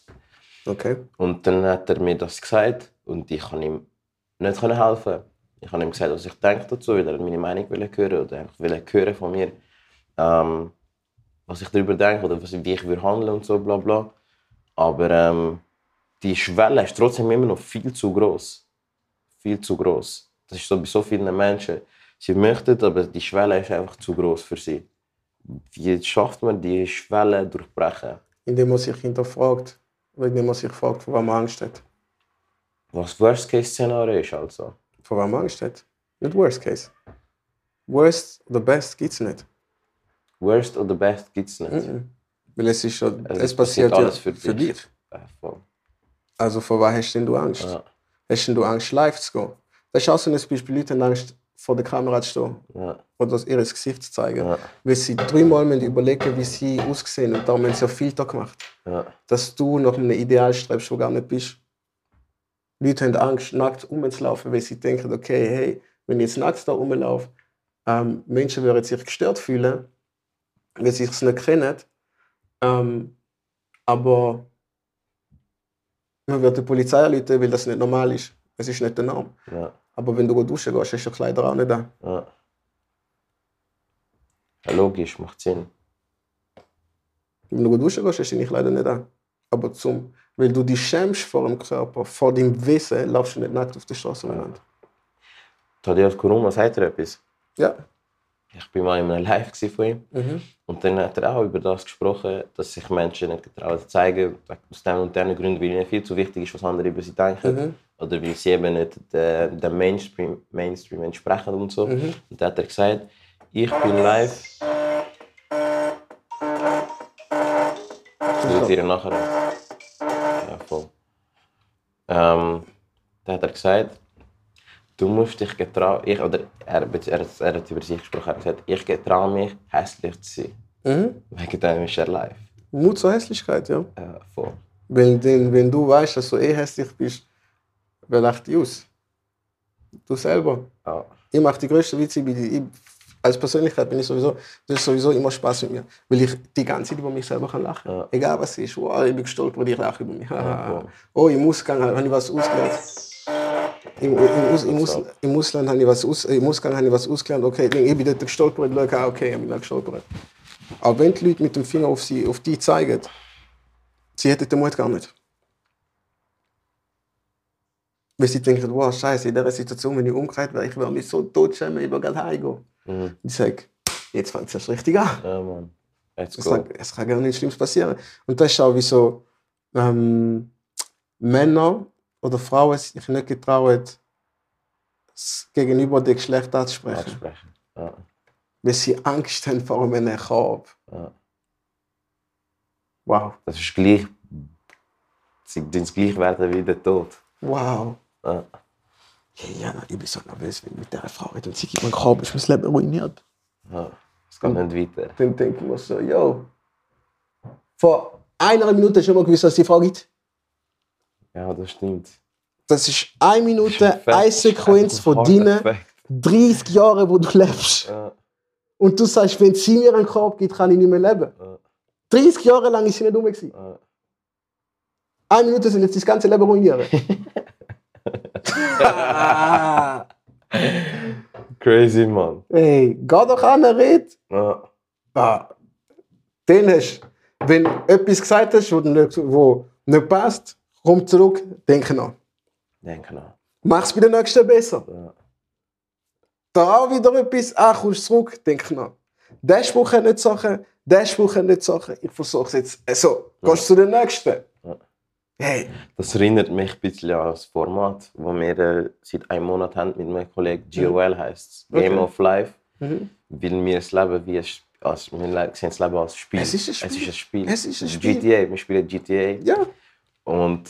Okay. Und dann hat er mir das gesagt und ich kann ihm nicht helfen. Ich habe ihm gesagt, was ich denke dazu, weil er meine Meinung will hören oder einfach will hören von mir, ähm, was ich darüber denke oder was, wie ich würde handeln und so bla bla. Aber ähm, die Schwelle ist trotzdem immer noch viel zu groß, viel zu groß. Das ist so bei so vielen Menschen. Sie möchten, aber die Schwelle ist einfach zu groß für sie. Wie schafft man die Schwelle durchbrechen? Indem man sich hinterfragt, indem man sich fragt, vor was man Angst hat. Was Worst-Case-Szenario ist also. Vor was man Angst hat. Nicht Worst Case. Worst oder Best gibt es nicht. Worst oder Best gibt es nicht. Mhm. Weil es ist schon, Also es passiert passiert alles ja für für dich. dich. Voll. Also vor was hast denn du Angst? Ja, Hast denn du Angst, live zu gehen? Das ist auch so ein Beispiel, Leute haben Angst, vor der Kamera zu stehen ja, oder ihr Gesicht zu zeigen. ja, Weil sie dreimal müssen überlegen wie sie aussehen und darum haben sie ja Filter gemacht. ja, Dass du nach einem Ideal strebst, wo gar nicht bist. Leute haben Angst, nackt rumzulaufen, weil sie denken, okay, hey, wenn ich jetzt nackt da rumlaufe, ähm, Menschen würden sich gestört fühlen, weil sie es nicht kennen. Ähm, aber man wird die Polizei anrufen, weil das nicht normal ist. Es ist nicht der Norm. ja, Aber wenn du duschen gehst, du die Kleider auch nicht an. ja. Ja, logisch, macht Sinn. Wenn du duschen gehst, du deine Kleider nicht an. Aber zum, weil du dich schämst vor dem Körper, vor deinem Wesen, laufst du nicht nackt auf der Straße umeinander. Tadeusz Kuruma sagt er etwas. Ja. Ich war mal in einem Live von ihm Mhm. und dann hat er auch über das gesprochen, dass sich Menschen nicht getrauen zu zeigen, aus den und den Gründen, weil ihnen viel zu wichtig ist, was andere über sie denken. Mhm. Oder weil sie eben nicht dem dem Mainstream, Mainstream entsprechen und so. Mhm. Und da hat er gesagt, ich bin live. Ich dir nachher. Ja, voll. Ähm, da hat er gesagt, du musst dich getrauen. Ich, oder er, er, er hat über sich gesprochen. Er hat gesagt, ich getraue mich, hässlich zu sein. Mhm. Wegen dem ist er live. Mut zur Hässlichkeit, ja. Ja, voll. Wenn, denn, wenn du weißt, dass du eh hässlich bist, wer lacht die aus? Du selber. Ja. Ich mache die größten Witze. Ich, als Persönlichkeit bin ich sowieso, das ist sowieso immer Spaß mit mir. Weil ich die ganze Zeit über mich selber kann lachen Ja. Egal was ist. Wow, ich bin gestolpert, ich lache über mich. voll. oh, im Ausgang habe ich was ausgelernt. Im, im, Aus, im, Aus, Im Ausland habe ich was aus, im Ausgang habe ich was ausgelernt. Okay, ich bin dort gestolpert, schaue, ah, okay, ich bin gestolpert. Aber wenn die Leute mit dem Finger auf, sie, auf die zeigen, sie hätten den Mut gar nicht. Weil sie denken, wow, scheiße, in dieser Situation, wenn ich umgekehrt wäre, ich würde mich so tot schämen, ich würde gerade heimgehen. Mhm. Ich sage, jetzt fängt es erst richtig an. Ja, Mann. Let's Es go. kann, es kann gar nichts Schlimmes passieren. Und das ist auch wie so ähm, Männer oder Frauen sich nicht getrauen, das gegenüber dem Geschlecht anzusprechen. Ja. Weil sie Angst haben vor einem Korb. Ja. Wow. Das ist gleich. Sie tun es gleich werden wie der Tod. Wow. Ja. Hey, Jana, ich bin so nervös, wenn ich mit dieser Frau rede und sie gibt mir einen Korb, ist mein Leben ruiniert. Ja. Es geht nicht weiter. Dann denke ich mir so, yo. Vor einer Minute schon mal gewusst, was die Frau gibt. Ja, das stimmt. Das ist eine Minute, eine Sequenz von deinen Fakt. 30 Jahren, wo du lebst. Ja. Und du sagst, wenn sie mir einen Korb gibt, kann ich nicht mehr leben. Ja. 30 Jahre lang ist sie nicht rum. Ja. Eine Minute sind jetzt das ganze Leben ruinieren. Crazy, Mann. Ey, geh doch an, red. Ja. Ah, den hast Wenn du etwas gesagt hast, wo nicht, wo nicht passt, komm zurück, denk nach. Denke nach. Mach's bei der nächsten besser. Ja. Da auch wieder etwas, ah, kommst zurück, denk nach. Der Spruch hat nicht Sachen, der Spruch hat nicht Sachen. Ich versuch's jetzt. Also, gehst du zu den nächsten. Ja. Hey, Das erinnert mich ein bisschen an das Format, das wir äh, seit einem Monat haben mit meinem Kollegen GOL heißt Game Okay. of Life. Mhm. Weil wir das Leben wie ein, als, wir sehen das Leben als Spiel. Es ist ein Spiel. Es ist ein Spiel. Es ist ein Spiel. GTA, wir spielen GTA. ja, Und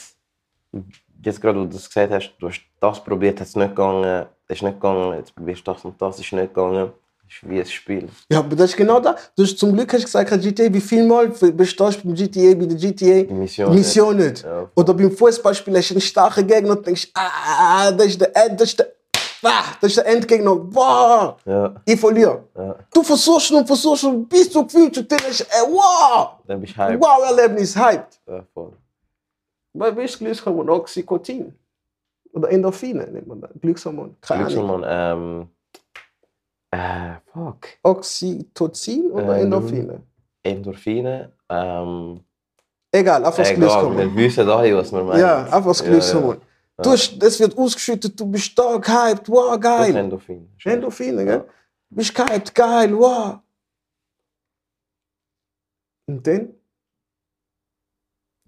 jetzt gerade, wo du das gesagt hast, du hast das probiert, hat es nicht gegangen, es ist nicht gegangen, jetzt probierst du das und das, ist nicht gegangen. Es ist wie ein Spiel. ja, aber das ist genau das. Du hast zum Glück hast gesagt, GTA, wie viel Mal bestehst du beim GTA, bei der GTA? Die Mission. Mission nicht. Ja. Oder beim Fußballspiel hast du einen starken Gegner und denkst, ah, das ist der, End- das ist der, ah, das ist der Endgegner. Wow, Ja, ich verliere. ja. Du versuchst und versuchst und bis du gefühlt und denkst, ey, wow, Dann bist du hyped. wow, Erlebnis, hyped. Ja, voll. Weil weißt du, Glückshormon, Oxytocin. Oder Endorphine nennt man das. Glückshormon. Keine. Glückshormon, ähm. Äh, fuck. Oxytocin oder Ähm, Endorphine? Endorphine, ähm. Egal, einfach das Glückshormon. wir wissen alle, was wir meinen. Ja, einfach das Ja, Glückshormon. ja. Du hast, das wird ausgeschüttet, du bist da, gehypt, wow, Das ist geil. Endorphin. Endorphine, gell? Du bist gehypt, geil, wow. Und dann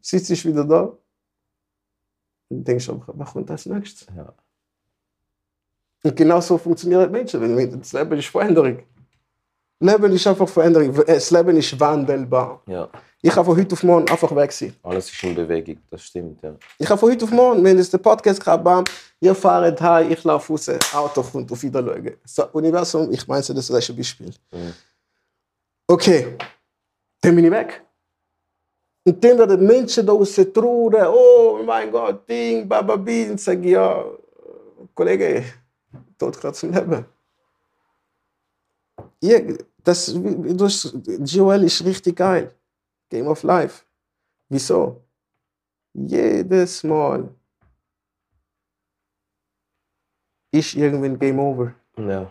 sitzt du wieder da und denkst einfach, was kommt als nächstes? Ja. Und genau so funktionieren Menschen. Wenn das Leben ist Veränderung. Leben ist einfach Veränderung. Das Leben ist wandelbar. ja, Ich kann von heute auf morgen einfach weg sein. alles ist in Bewegung, das stimmt, ja. Ich kann von heute auf morgen, wenn es der Podcast gerade bam, ihr fahrt heim, ich laufe raus, Auto kommt auf Wiedersehen. So, Universum, ich meine, das ist ein Beispiel. Mhm. Okay, dann bin ich weg. Und dann werden Menschen da draußen trauern, oh mein Gott, Ding, Bababi, sage ich, ja, Kollege, tot gerade zum Leben. Ja, das, du hast, Joel ist richtig geil. Game of Life. Wieso? Jedes Mal ist irgendwann Game Over. Ja,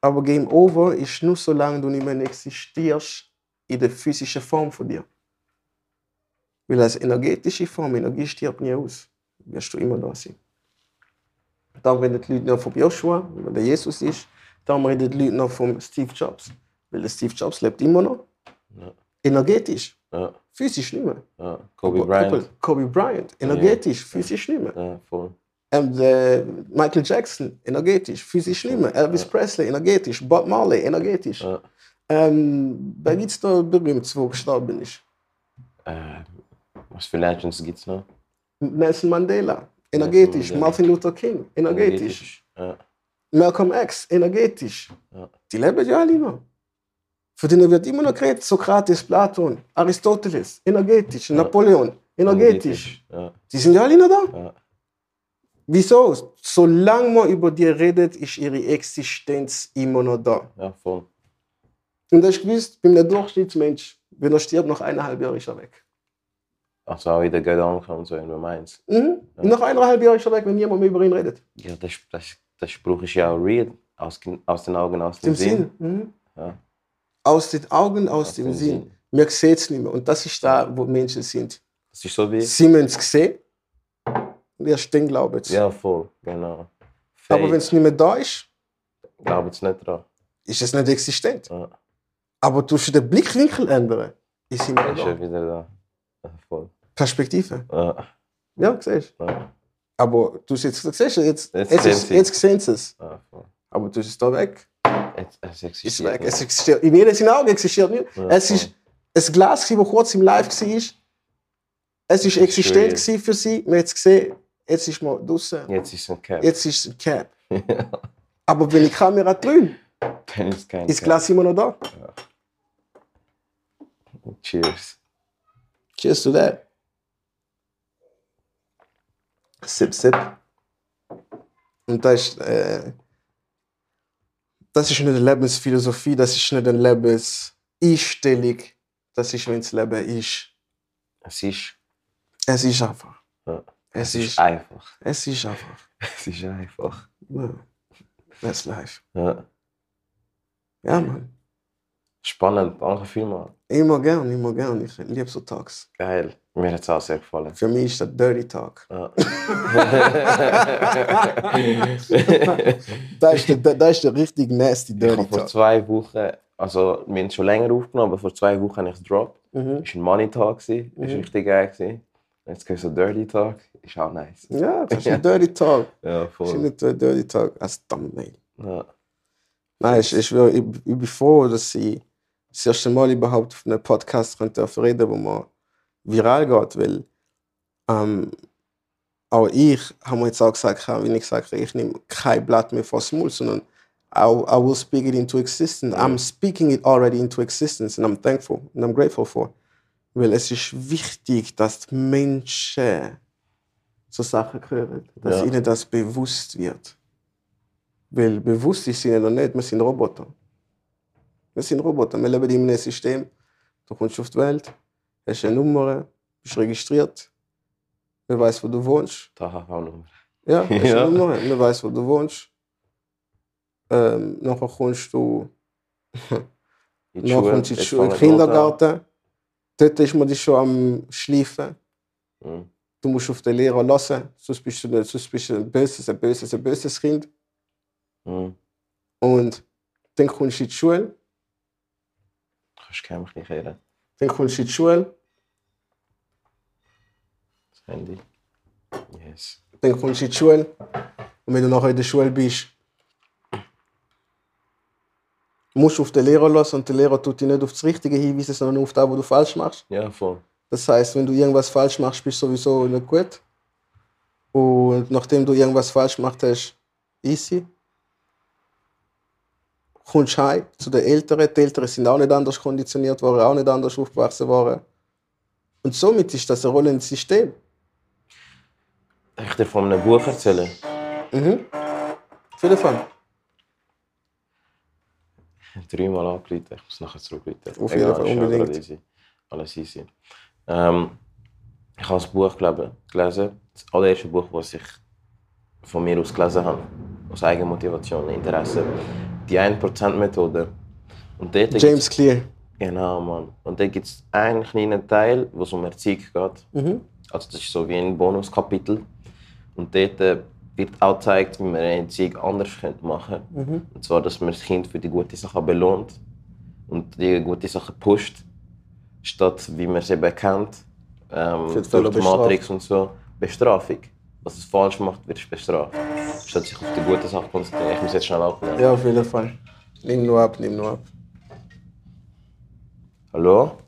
Aber Game Over ist nur solange du nicht mehr existierst in der physischen Form von dir. Weil als energetische Form, Energie stirbt nie aus. Wirst du immer da sein. Darum reden die Leute noch von Joshua, weil der Jesus ist. Darum reden die Leute noch von Steve Jobs. Weil der Steve Jobs lebt immer noch. Ja. Energetisch. ja, Physisch nicht mehr. ja. Kobe Bryant. Kobe Bryant. Energetisch, physisch nicht mehr. Ähm, der Michael Jackson, energetisch, physisch nicht mehr. Elvis. Presley, energetisch. Bob Marley, energetisch. Ähm, wer gibt's da berühmt, wo gestorben ist? Äh, was für Legends gibt es noch? Nelson Mandela, energetisch. Mandela. Martin Luther King, energetisch. Ja, Malcolm X, energetisch. Ja. Die leben ja alle noch. Von denen wird immer noch geredet. Sokrates, Platon, Aristoteles, energetisch. Napoleon, energetisch. Ja, Die sind ja alle noch da. ja. Wieso? Solange man über die redet, ist ihre Existenz immer noch da. Ja, voll. Und das ist gewiss, bei einem Durchschnittsmensch, wenn er stirbt, nach eineinhalb Jahren ist er weg. Also auch in der Gedanken und so, wenn du meinst. Mhm. Nach eineinhalb Jahren ist er weg, wenn niemand mehr über ihn redet. Ja, das, das, der Spruch ist ja auch real. Aus, aus den Augen, aus dem Dem Sinn. Sinn. Mhm. Ja. Aus den Augen, aus, Aus dem, dem Sinn. Sinn. Wir sehen es nicht mehr. Und das ist da, wo Menschen sind. Das ist so wie. Sie müssen es sehen. Und erst dann glauben sie. Ja, voll, genau. Aber wenn es nicht mehr da ist, Glauben es nicht dran. ist es nicht existent. Ja, Aber tust du den Blickwinkel ändern, ist schon wieder da. Voll. Perspektive. Ja, Ja, siehst du. ja, Aber du siehst, siehst jetzt, Jetzt jetzt, sehen ist, sie. jetzt sehen sie es. ja. Aber du bist es da weg. Es Ist existiert weg. nicht. Es existiert. In jedem Augen existiert nicht. Ja, es voll. ist ein Glas, das kurz im Live war. Es ist ist existent gewesen für sie. Man hat es gesehen. Jetzt ist man draußen. Jetzt ist es ein Cap. Jetzt ist es ein Cap. Aber wenn die Kamera drin Dann ist kein ist das. Glas immer noch da. Cheers. Cheers to that. Sip, sip. Und das ist, äh, das ist nicht eine Lebensphilosophie, das ist nicht eine Lebenseinstellung. Das ist, wenn das Leben ist. Es ist, Es ist einfach. Ja. Es es ist ist, einfach. es ist einfach. Es ist einfach. Ja. That's life. Ja. Ja, Mann. Spannend, danke vielmals. Immer gern, immer gern. Ich liebe so Talks. Geil. Mir hat es auch sehr gefallen. Für mich ist das Dirty Talk. Ja. Das ist der, das ist der richtig nasty ich Dirty vor Talk. zwei Wochen, also wir haben es schon länger aufgenommen, aber vor zwei Wochen habe ich es gedroppt. Mhm. Es war ein Money Talk, ist Mhm. richtig geil. Gewesen. Jetzt kommt so Dirty Talk, ist auch nice. Ja, das ist ein Dirty Talk. Ja, Das ist voll. nicht ein Dirty Talk als Thumbnail. Ja. Nein, ich, ich, will, ich, ich bin froh, dass ich das erste Mal überhaupt auf einem Podcast darf reden, wo man viral geht, weil ähm, auch ich, haben wir jetzt auch gesagt, wie ich gesagt habe, ich nehme kein Blatt mehr vors Mund, sondern I, I will speak it into existence. I'm speaking it already into existence and I'm thankful and I'm grateful for. Weil es ist wichtig, dass die Menschen so Sachen hören, dass Ja. ihnen das bewusst wird. Weil bewusst ist ihnen noch nicht, wir sind Roboter. Wir sind Roboter, wir leben in einem System. Du kommst auf die Welt, hast eine Nummer, bist registriert, man weiß, wo du wohnst. Da habe ich auch noch. Ja, hast Ja. eine Nummer, man weiß, wo du wohnst. Ähm, nachher kommst du In die Schule, in die Schule. Kindergarten. Dort ist man dich schon am Schleifen. Mhm. Du musst auf den Lehrer lassen, sonst bist du, sonst bist du ein böses, ein böses, ein böses Kind. Mhm. Und dann kommst du in die Schule, Kannst du mich nicht hören. dann kommst du in die Schule, Das Handy. Yes. dann kommst du in die Schule. Und wenn du nachher in der Schule bist, musst du auf den Lehrer lassen und der Lehrer tut dich nicht auf das Richtige hinweisen, sondern nur auf das, was du falsch machst. Ja, voll. Das heißt, wenn du irgendwas falsch machst, bist du sowieso nicht gut. Und nachdem du irgendwas falsch gemacht hast, easy. Kommst heim zu den Älteren. Die Älteren sind auch nicht anders konditioniert worden, auch nicht anders aufgewachsen worden. Und somit ist das ein rollendes System. Darf ich dir von einem Buch erzählen? Mhm. Auf jeden Fall. Ich habe dreimal angerufen, ich muss nachher zurückrufen. Auf jeden Fall, unbedingt. easy. Alles easy. Ähm, ich habe das Buch gelesen. Das allererste Buch, das ich von mir aus gelesen habe. Aus Eigenmotivation, Interesse. Die 1%-Methode. Und dort James Clear. Genau, Mann. Und da gibt es einen kleinen Teil, wo es um Erziehung geht. Mhm. Also das ist so wie ein Bonuskapitel. Und dort äh, wird auch gezeigt, wie man eine Erziehung anders machen könnte. Mhm. Und zwar, dass man das Kind für die gute Sachen belohnt und die gute Sachen pusht, statt wie man es eben kennt, ähm, durch die Matrix und so, Bestrafung. Was es falsch macht, wird es bestraft. Statt sich auf die gute Sache konzentrieren. Ich muss jetzt schnell abnehmen. Ja, auf jeden Fall. Nimm nur ab, nimm nur ab. Hallo?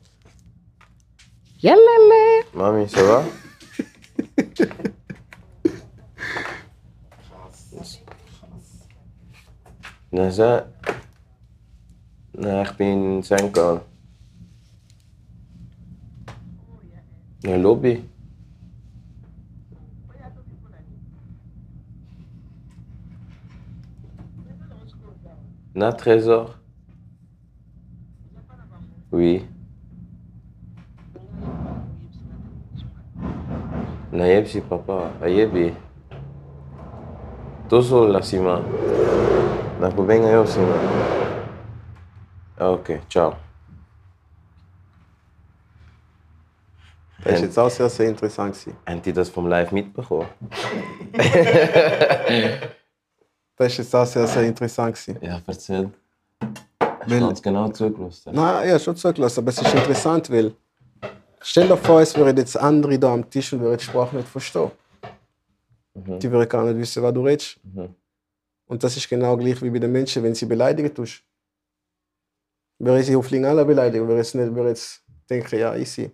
Jalala. Mami, ça va? Nasa? Nee, ich bin in Senegal. Ja, Lobby. Na, Trésor Oui. nayebi si papa ayebi tozolola nsima nakobenga yo nsima ok ciao Das ist jetzt auch sehr, sehr interessant. gewesen. Haben die das vom Live mitbekommen? Das ist jetzt auch sehr, sehr interessant. gewesen. Ja, erzähl. Hast Weil- du genau zugelassen? Nein, ja, schon zugelassen, aber es ist interessant, weil stell dir vor, es wären jetzt andere da am Tisch und würden die Sprache nicht verstehen. Mhm. Die würden gar nicht wissen, was du redest. Mhm. Und das ist genau gleich wie bei den Menschen, wenn sie beleidigen tust. Wäre sie auf Lingala jetzt nicht, wäre jetzt denken, ja, easy.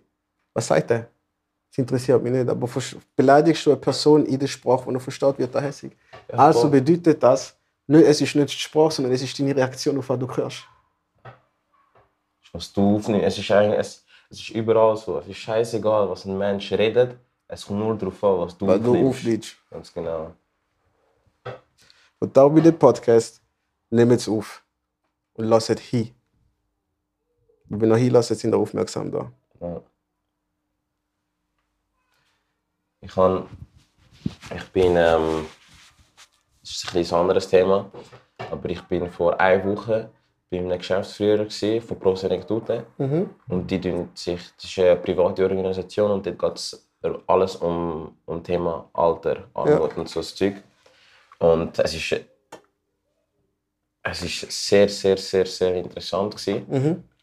Was sagt er? Das interessiert mich nicht. Aber beleidigst du eine Person in der Sprache, die er versteht, wird er hässlich. Ja, also bedeutet das, nicht, es ist nicht die Sprache, sondern es ist deine Reaktion auf was du hörst. was du aufnimmst. Es ist, eigentlich, es, es ist überall so. Es ist scheißegal, was ein Mensch redet. Es kommt nur darauf an, was du Was du aufnimmst. aufnimmst. Ganz genau. Und da bei dem Podcast, nehmt es auf und lasst es hin. Wenn ihr hinlasst, sind ihr aufmerksam da. Ja. Ich, han, ich bin, ähm, das ist ein ein anderes Thema, aber ich bin vor einer Woche bei einem Geschäftsführer von Pro Senectute. Und die sich, das ist eine private Organisation und dort geht es alles um, um Thema Alter, Armut und so das Zeug. Und es ist, es ist sehr, sehr, sehr, sehr interessant gewesen.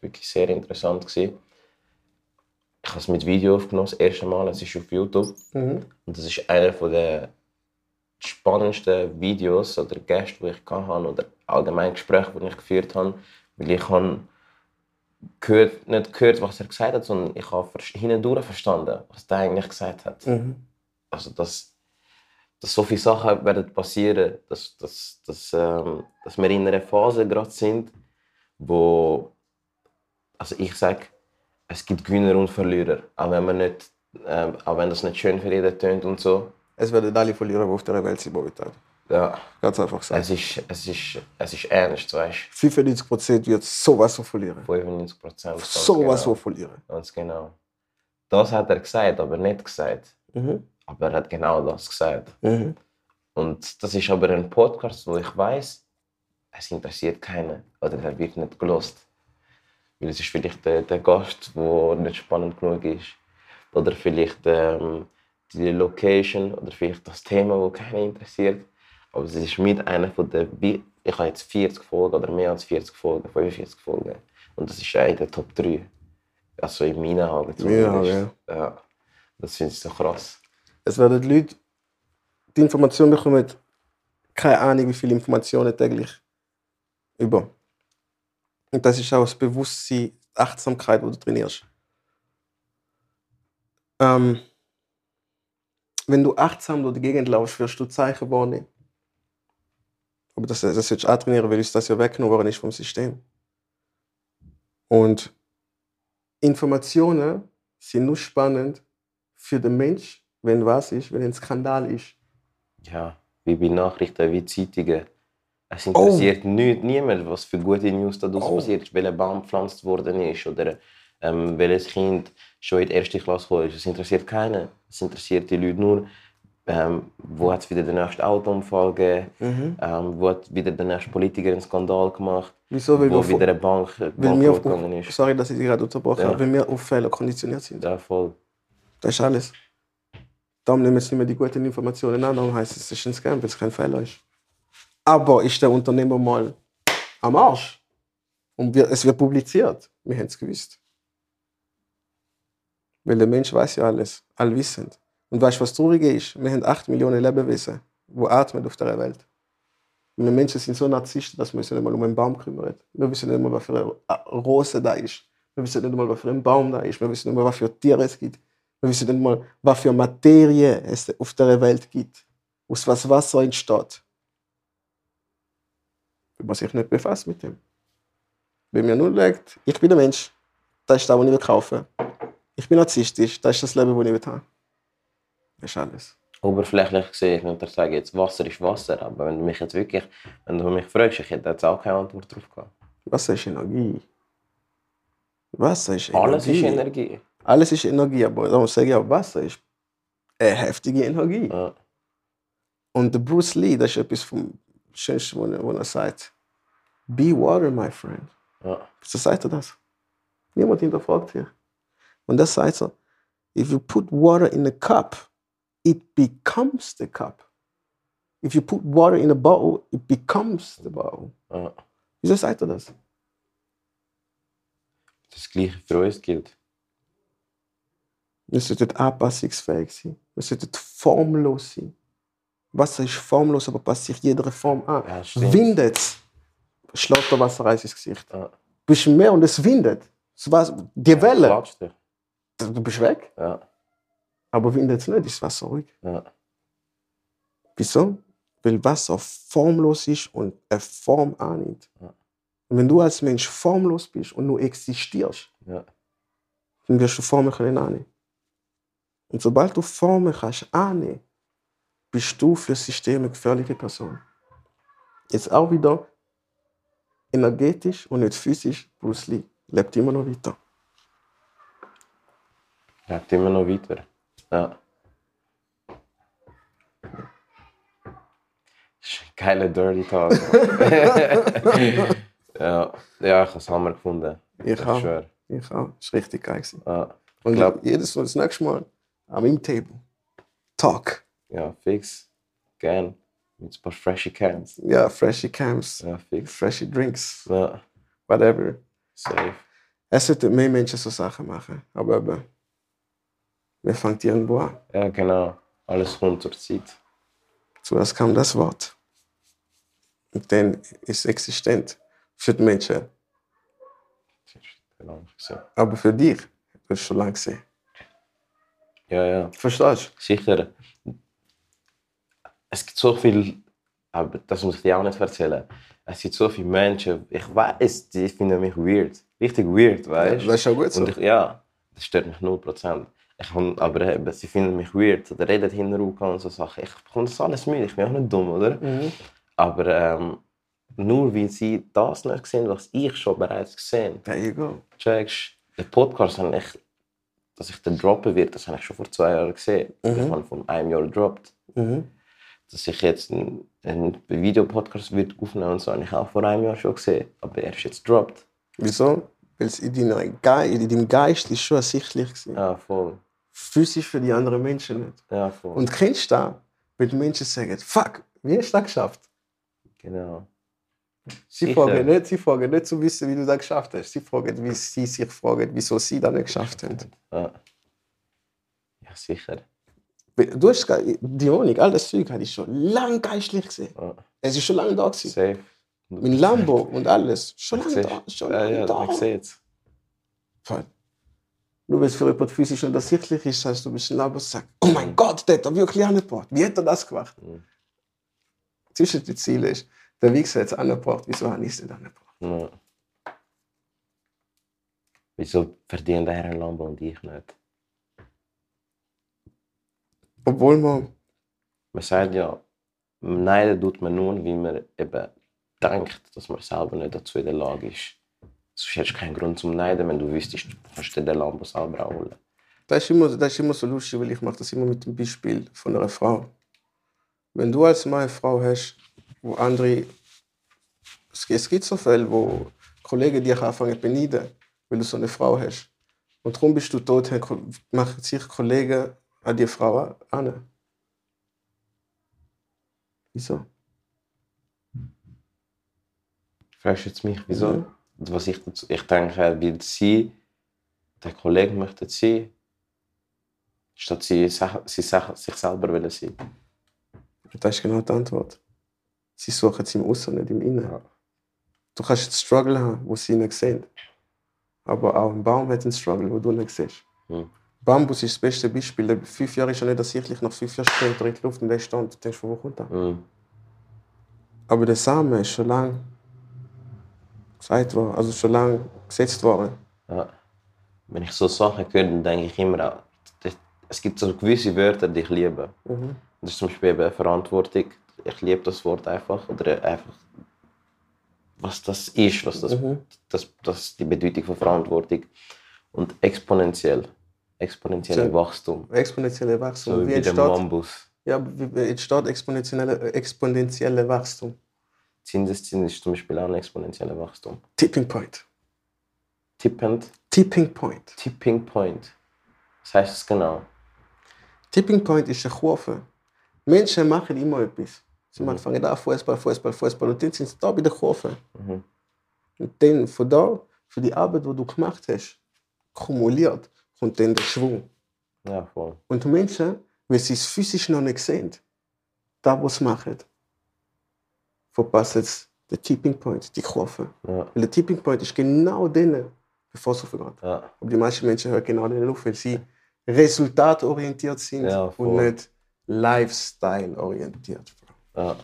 Wirklich sehr interessant gewesen. Ich habe es mit Video aufgenommen, das erste Mal, es ist auf YouTube. Und das ist einer der spannendsten Videos oder Gäste, die ich hatte oder allgemein Gespräche, die ich geführt habe. Weil ich habe gehört, nicht gehört, was er gesagt hat, sondern ich habe hindurch verstanden, was er eigentlich gesagt hat. Also, dass, dass so viele Sachen werden passieren, dass, dass, dass, ähm, dass wir in einer Phase gerade sind, wo also ich sage, es gibt Gewinner und Verlierer, auch wenn man nicht, ähm, auch wenn das nicht schön für jeden tönt und so. Es werden alle verlieren, die auf der Welt sind momentan. Ja, Ganz einfach gesagt. es ist, es ist, es ist ernst, weißt 95% wird sowas von verlieren. du? 95 Prozent. Sowas genau. von verlieren. Ganz genau. Das hat er gesagt, aber nicht gesagt. Mhm. Aber er hat genau das gesagt. Mhm. Und das ist aber ein Podcast, wo ich weiß, es interessiert keinen oder er wird nicht gelost. Weil es ist vielleicht der, der Gast, der nicht spannend genug ist. Oder vielleicht ähm, die Location oder vielleicht das Thema, das keinen interessiert. Aber es ist mit einer von der. Ich habe jetzt 40 Folgen oder mehr als 40 Folgen, 45 Folgen. Und das ist eine der Top 3. Also in meinen Augen zumindest. ja. Das finde ich so krass. Es werden die Leute die Information bekommen, keine Ahnung, wie viele Informationen täglich über. Und das ist auch das Bewusstsein, Achtsamkeit, die du trainierst. Ähm, wenn du achtsam durch die Gegend laufst, wirst du Zeichen wahrnehmen. Aber das, das solltest du auch trainieren, weil uns das ja weggenommen worden ist vom System. Und Informationen sind nur spannend für den Mensch, wenn was ist, wenn ein Skandal ist. Ja, wie bei Nachrichten, wie Zeitungen. Es interessiert nicht, niemand, was für gute News da Oh. passiert ist, welcher Baum gepflanzt worden ist oder ähm, welches Kind schon in die erste Klasse gekommen ist. Es interessiert keinen. Es interessiert die Leute nur, ähm, wo hat es wieder den nächsten Autounfall gegeben, ähm, wo hat wieder der nächste Politiker einen Skandal gemacht, Wieso? Weil, wo wieder eine Bank bankrott gegangen ist. sorry, dass ich dich gerade unterbrochen Ja. habe, weil wir auf Fehler konditioniert sind. Ja, voll. Das ist alles. Darum nehmen wir jetzt nicht mehr die guten Informationen an, darum heißt es, es ist ein Scam, weil es kein Fehler ist. Aber ist der Unternehmer mal am Arsch? Und wir, es wird publiziert. Wir haben es gewusst. Weil der Mensch weiß ja alles, allwissend. Und weißt du, was traurig ist? Wir haben 8 Millionen Lebewesen, die atmen auf der Welt. Und wir Menschen sind so Narzissten, dass wir uns nicht mal um einen Baum kümmern. Wir wissen nicht mal, was für eine Rose da ist. Wir wissen nicht mal, was für ein Baum da ist. Wir wissen nicht mal, was für Tiere es gibt. Wir wissen nicht mal, was für Materie es auf der Welt gibt. Aus was Wasser entsteht. Man sich nicht befasst mit dem. Wenn mir nur sagt, ich bin der Mensch, das ist das, was ich will kaufen Ich bin narzisstisch, das ist das Leben, das ich will haben. Das ist alles. oberflächlich gesehen, ich sage jetzt Wasser ist Wasser, aber wenn du mich jetzt wirklich, wenn du mich fragst, ich hätte jetzt auch keine Antwort drauf gehabt. Wasser ist Energie. Wasser ist Energie. Alles ist Energie. Alles ist Energie, aber darum sage ich auch, Wasser ist eine heftige Energie. Ja. Und der Bruce Lee, das ist etwas vom Er, wo er sagt. Be water, my friend. Ja. Wieso sagt er das? Niemand hinterfragt hier. Und das sagt so, if you put water in a cup, it becomes the cup. If you put water in a bowl, it becomes the bowl. Ja. Wieso sagt er das? Das Gleiche für uns gilt. Wir sollten anpassungsfähig sein. Wir sollten formlos sein. Wasser ist formlos, aber passt sich jeder Form an. Ja, windet schlägt der Wassereis ins Gesicht. Ja. Bist im Meer und es windet. Die Welle, dich. du bist weg. Ja. Aber windet es nicht, ist das Wasser ruhig. Ja. Wieso? Weil Wasser formlos ist und eine Form annimmt. Ja. Und wenn du als Mensch formlos bist und nur existierst, Ja. dann wirst du Formen können annehmen. Und sobald du Formen kannst annehmen, bist du für das System eine gefährliche Person. Jetzt auch wieder energetisch und nicht physisch, Bruce Lee lebt immer noch weiter. Lebt immer noch weiter. Ja. Geiler Dirty Talk. ja. ja, ich habe es Hammer gefunden. Ich auch. Ich auch. Das war richtig geil. Ja. Und ich glaub- glaube, jedes Mal das nächste Mal am Table. Talk. Ja, fix. Gern. Mit ein paar freshy Cans. Ja, freshy Camps, Ja, fix. freshy Drinks, Ja, whatever. safe. Es sollten mehr Menschen so Sachen machen. Aber eben, wir fangen irgendwo an. Ja, genau. Alles kommt zur Zeit. Zuerst kam das Wort. Und dann ist es existent für die Menschen. Genau. Aber für dich, du hast schon lange gesehen. Ja, ja. Verstehst Sicher. Es gibt so viel, aber das muss ich dir auch nicht erzählen. Es gibt so viele Menschen, ich weiß, die finden mich weird. Richtig weird, du? weißt Das ist auch gut so. Ich, ja, das stört mich 0%. Ich aber eben, sie finden mich weird oder reden hinterher und so Sachen. Ich bekomme das alles mit, ich bin auch nicht dumm, oder? Mhm. Aber ähm, nur weil sie das nicht sehen, was ich schon bereits gesehen There you go. checkst, den Podcast habe ich, dass ich den droppen wird, das habe ich schon vor zwei Jahren gesehen. Mhm. Ich habe vor einem Jahr gedroppt. Mhm. Dass ich jetzt einen, einen Videopodcast wird aufnehmen und so, habe ich auch vor einem Jahr schon gesehen. Aber er ist jetzt dropped. Wieso? Weil es in, deiner Ge in deinem Geist ist schon ersichtlich gewesen. Ja, voll. Physisch für die anderen Menschen nicht. Ja, voll. Und kennst du das? Wenn die Menschen sagen, fuck, wie hast du das geschafft? genau. Sie fragen, nicht, sie fragen nicht zu wissen, wie du das geschafft hast. Sie fragen, wie sie sich fragen, wieso sie das nicht geschafft haben. Ja. ja, sicher. Du hast ge- die Wohnung, all das Zeug hatte ich schon lange geistlich gesehen. Ja. Es ist schon lange da gewesen. Safe. Mein Lambo und alles. Schon lange da. Schon Ja, lange ja, da. ich sehe es. Voll. Nur weil es für jemanden physisch nicht ersichtlich ist, heißt du ein Lambo und sagst, oh mein Gott, der hat wirklich angebracht. Wie hat er das gemacht? Mhm. Zwischen den Zielen ist, der Wichser hat es angebracht, wieso habe ich es nicht angebracht? Ja. Wieso verdient er ein Lambo und ich nicht? Obwohl man, Man sagt ja, neiden tut man nur, weil man eben denkt, dass man selber nicht dazu in der Lage ist. Sonst hättest du keinen Grund zum Neiden, wenn du wüsstest, du kannst dir den Lambo selber holen. das ist, immer, das ist immer so lustig, weil ich mache das immer mit dem Beispiel von einer Frau. Wenn du als Mann eine Frau hast, wo andere, es gibt- es gibt so Fälle, wo Kollegen dich anfangen zu beneiden, weil du so eine Frau hast. Und darum bist du tot, machen sich Kollegen an die Frau an. Wieso? Fragst du jetzt mich, wieso? Mhm. Was ich, dazu, ich denke, weil sie, der Kollege möchte sie, statt sie, sie sich selber wollen sein. Das ist genau die Antwort. Sie suchen es im Außen, nicht im Innen. Ja. Du kannst einen Struggle haben, wo sie nicht sehen. Aber auch ein Baum hat einen Struggle, wo du nicht siehst. Mhm. Bambus ist das beste Beispiel. Der Fünf Jahre ist ja nicht ersichtlich. Nach fünf Jahren springt er in die Luft und der stand. Du denkst, wo kommt er? Mhm. Aber der Samen ist schon lange gesagt worden, also schon lange gesetzt worden. Ja. Wenn ich so Sachen höre, dann denke ich immer, es gibt so gewisse Wörter, die ich liebe. Mhm. Das ist zum Beispiel eben Verantwortung. Ich liebe das Wort einfach. Oder einfach, was das ist, was das, Mhm. das, das die Bedeutung von Verantwortung. Und exponentiell. Exponentielle So. Wachstum. Exponentielle Wachstum. So wie, wie der entsteht, Mambus. ja, wie entsteht exponentielle, exponentielle Wachstum? Zinseszins ist zum Beispiel auch ein exponentielles Wachstum. Tipping Point. Tippend, Tipping Point. Tipping Point. Was heißt das genau? Tipping Point ist eine Kurve. Menschen machen immer etwas. Sie Mhm. fangen an, Fußball, Fußball, Fußball. Und dann sind sie da bei der Kurve. Mhm. Und dann von da, für die Arbeit, die du gemacht hast, kumuliert, kommt dann der Schwung. Ja, voll. Und Menschen, wenn sie es physisch noch nicht sehen, da, was sie machen, verpassen sie den Tipping Point, die Kurve. Ja, Weil der Tipping Point ist genau dann, bevor es aufgeht. ja. Aber die meisten Menschen hören genau den auf, weil sie resultatorientiert sind Ja, und nicht Lifestyle-orientiert. Ja.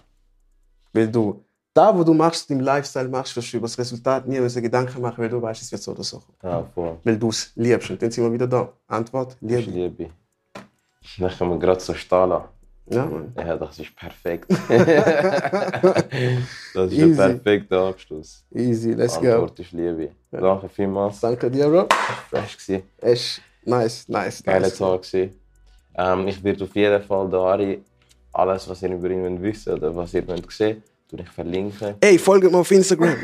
Weil du, da wo du machst, im Lifestyle machst, wirst du über das Resultat nie müssen Gedanken machen, weil du weißt, es wird so oder so. ja voll. Weil du es liebst. Und dann sind wir wieder da. Antwort, Ich Liebe. liebe. Dann können wir gerade so stehen lassen. Ja, Mann. Ja, das ist perfekt. das ist Easy. ein perfekter Abschluss. Easy, let's go. Antwort ist Liebe. Danke vielmals. Danke dir, Bro. Fresh gewesen. Echt nice, nice, Geiler nice. Tag gewesen. Ähm, ich werde auf jeden Fall da alles, was ihr über ihn wollt wissen oder was ihr wollt sehen, tue ich verlinken. Ey, folgt mir auf Instagram.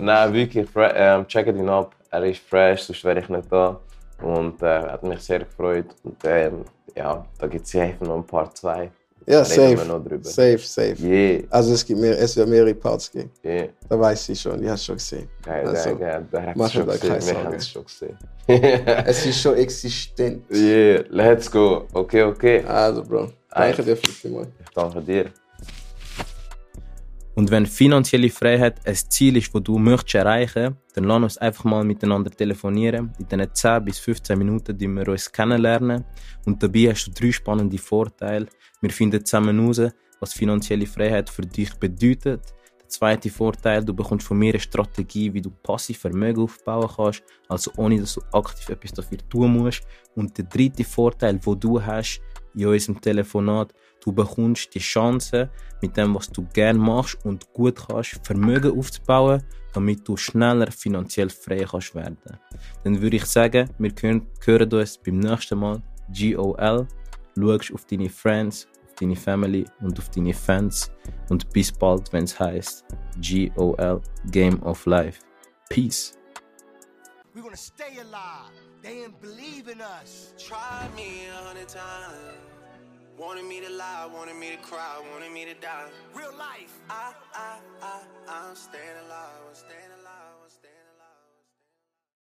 Nein, wirklich, ähm, checkt ihn ab. Er ist fresh, sonst wäre ich nicht da. Und äh, hat mich sehr gefreut. Und ähm, ja, da gibt es sicher noch ein paar zwei. Ja, Da reden wir safe. noch drüber. Safe, safe. Yeah, Also es, gibt mehr, es wird mehrere Parts geben. yeah. Da weiß ich schon, ich habe es schon gesehen. Geil, Also, geil, geil. Mach es schon da keine haben es schon gesehen. Es ist schon existent. yeah, let's go. Okay, okay. Also, Bro, danke dir vielmals. Ich danke dir. Und wenn finanzielle Freiheit ein Ziel ist, das du möchtest erreichen dann lass uns einfach mal miteinander telefonieren. In diesen 10 bis 15 Minuten die wir uns kennenlernen. Und dabei hast du drei spannende Vorteile. Wir finden zusammen heraus, was finanzielle Freiheit für dich bedeutet. Der zweite Vorteil, du bekommst von mir eine Strategie, wie du passiv Vermögen aufbauen kannst, also ohne dass du aktiv etwas dafür tun musst. Und der dritte Vorteil, wo du hast in unserem Telefonat, du bekommst die Chance, mit dem, was du gerne machst und gut kannst, Vermögen aufzubauen, damit du schneller finanziell frei kannst werden. Dann würde ich sagen, wir hören, hören uns beim nächsten Mal. GOL. Schaust auf deine Friends, auf deine Family und auf deine Fans. Und bis bald, wenn es heißt GOL Game of Life. Peace. We're gonna stay alive. They didn't believe in us. Tried me a hundred times. Wanted me to lie, wanted me to cry, wanted me to die. Real life. I, I, I, I'm staying alive, I'm staying alive.